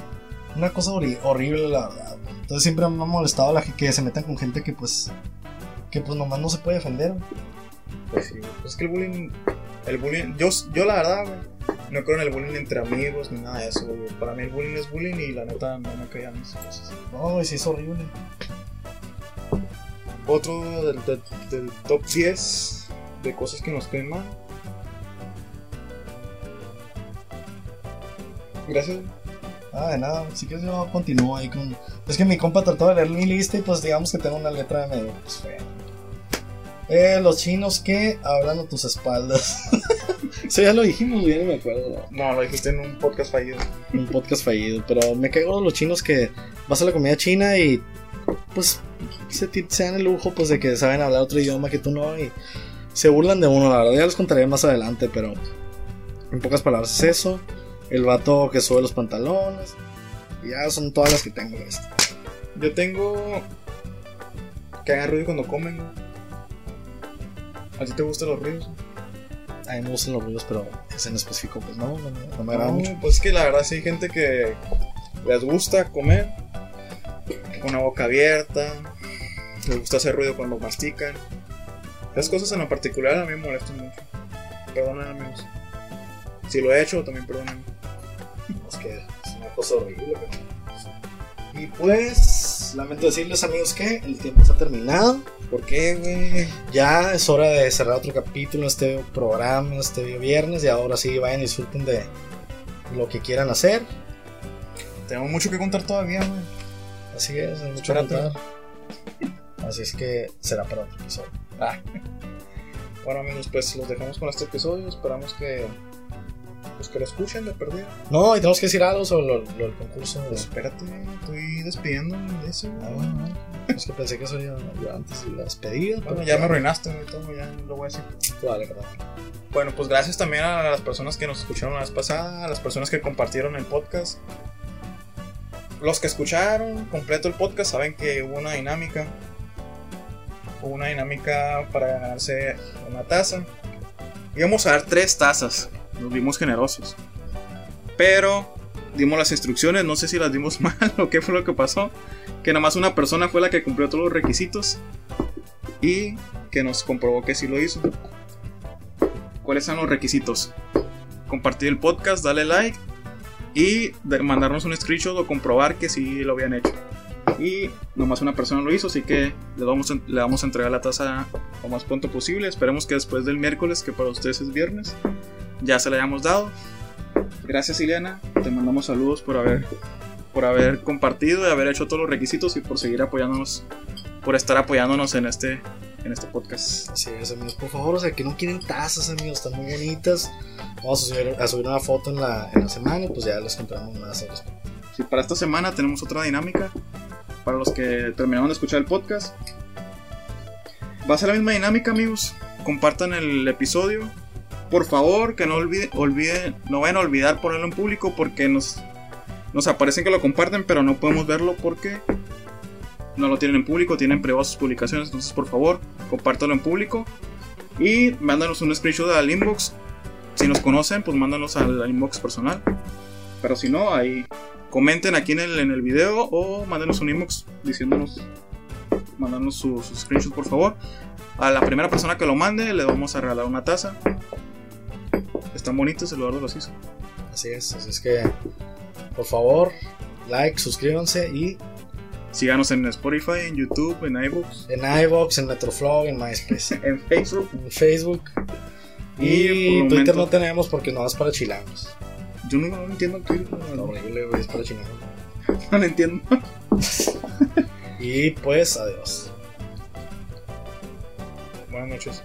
una cosa horri- horrible, la verdad. Entonces siempre me ha molestado la, que se metan con gente que pues, que pues nomás no se puede defender. Pues sí, pues es que el bullying. El bullying. Yo, yo la verdad, güey. No creo en el bullying entre amigos ni nada de eso, güey. Para mí el bullying es bullying y la neta no me caían esas cosas. No, güey, sí es horrible. Otro del, del- del top 10 de cosas que nos queman. Gracias. Ah, de nada, sí que yo continúo ahí con... Es que mi compa trató de leer mi lista y pues digamos que tengo una letra medio pues, fea. Eh, los chinos que hablan a tus espaldas. Eso ya lo dijimos, ya no me acuerdo. No, lo dijiste en un podcast fallido. Un podcast fallido, pero me caigo de los chinos que vas a la comida china y pues se, se dan el lujo pues de que saben hablar otro idioma que tú no y se burlan de uno, la verdad. Ya les contaré más adelante, pero en pocas palabras es eso. El vato que sube los pantalones. Ya son todas las que tengo. este. Yo tengo. Que hagan ruido cuando comen. ¿A ti te gustan los ruidos? A mí me gustan los ruidos, pero ese en específico, pues no, no, no me agrada mucho. Pues es que la verdad sí hay gente que les gusta comer con la boca abierta, les gusta hacer ruido cuando mastican. Esas cosas en lo particular a mí me molestan mucho. Perdonen amigos. Si lo he hecho, también perdonen. Es que cosa horrible. pero- Y pues, lamento decirles, amigos, que el tiempo está terminado. ¿Por qué, güey? Ya es hora de cerrar otro capítulo en este programa, en este viernes. Y ahora sí, vayan y disfruten de lo que quieran hacer. Tenemos mucho que contar todavía, güey. Así es, hay mucho que contar. Así es que será para otro episodio. Ah. Bueno, amigos, pues los dejamos con este episodio. Esperamos que. Pues que lo escuchen de perdida. No, y tenemos que decir algo sobre lo, lo del concurso. Pues espérate, estoy despidiéndome de eso. Ah, güey. bueno, bueno. Es que pensé que eso ya, ya antes de la despedida. Bueno, ya me arruinaste, todo, ya lo voy a decir. Vale, perdón. Bueno, pues gracias también a las personas que nos escucharon la vez pasada, a las personas que compartieron el podcast. Los que escucharon completo el podcast saben que hubo una dinámica. Hubo una dinámica para ganarse una taza. Íbamos a dar tres tazas. Nos vimos generosos. Pero dimos las instrucciones, no sé si las dimos mal o qué fue lo que pasó. Que nada más una persona fue la que cumplió todos los requisitos. Y que nos comprobó que sí lo hizo. ¿Cuáles son los requisitos? Compartir el podcast, darle like y mandarnos un screenshot o comprobar que sí lo habían hecho. Y nomás una persona lo hizo, así que le vamos, a, le vamos a entregar la taza lo más pronto posible. Esperemos que después del miércoles, que para ustedes es viernes, ya se la hayamos dado. Gracias Ileana, te mandamos saludos por haber, por haber compartido y haber hecho todos los requisitos y por seguir apoyándonos, por estar apoyándonos en este, en este podcast. Así es, amigos. Por favor, o sea, que no quieren tazas, amigos. Están muy bonitas. Vamos a subir, a subir una foto en la, en la semana y pues ya les compramos más al respecto. Sí, para esta semana tenemos otra dinámica. Para los que terminaron de escuchar el podcast. Va a ser la misma dinámica, amigos. Compartan el episodio. Por favor, que no olviden, no vayan a olvidar ponerlo en público porque nos, nos aparecen que lo comparten, pero no podemos verlo porque no lo tienen en público, tienen privadas sus publicaciones. Entonces, por favor, compártalo en público. Y mándanos un screenshot al inbox. Si nos conocen, pues mándanos al inbox personal. Pero si no, ahí comenten aquí en el, en el video o mándenos un inbox diciéndonos, mandándonos su, su screenshot por favor. A la primera persona que lo mande le vamos a regalar una taza. Están bonitos, Eduardo los hizo. Así es, así es que, por favor, like, suscríbanse y Síganos en Spotify, en YouTube, en iVoox, en iVoox, en Metroflog, en MySpace, en Facebook. en Facebook. Y el Twitter momento- no tenemos porque no es para chilangos. Yo no, no entiendo Twitter, No, no, horrible, es para chilangos. no lo entiendo. Y pues, adiós. Buenas noches.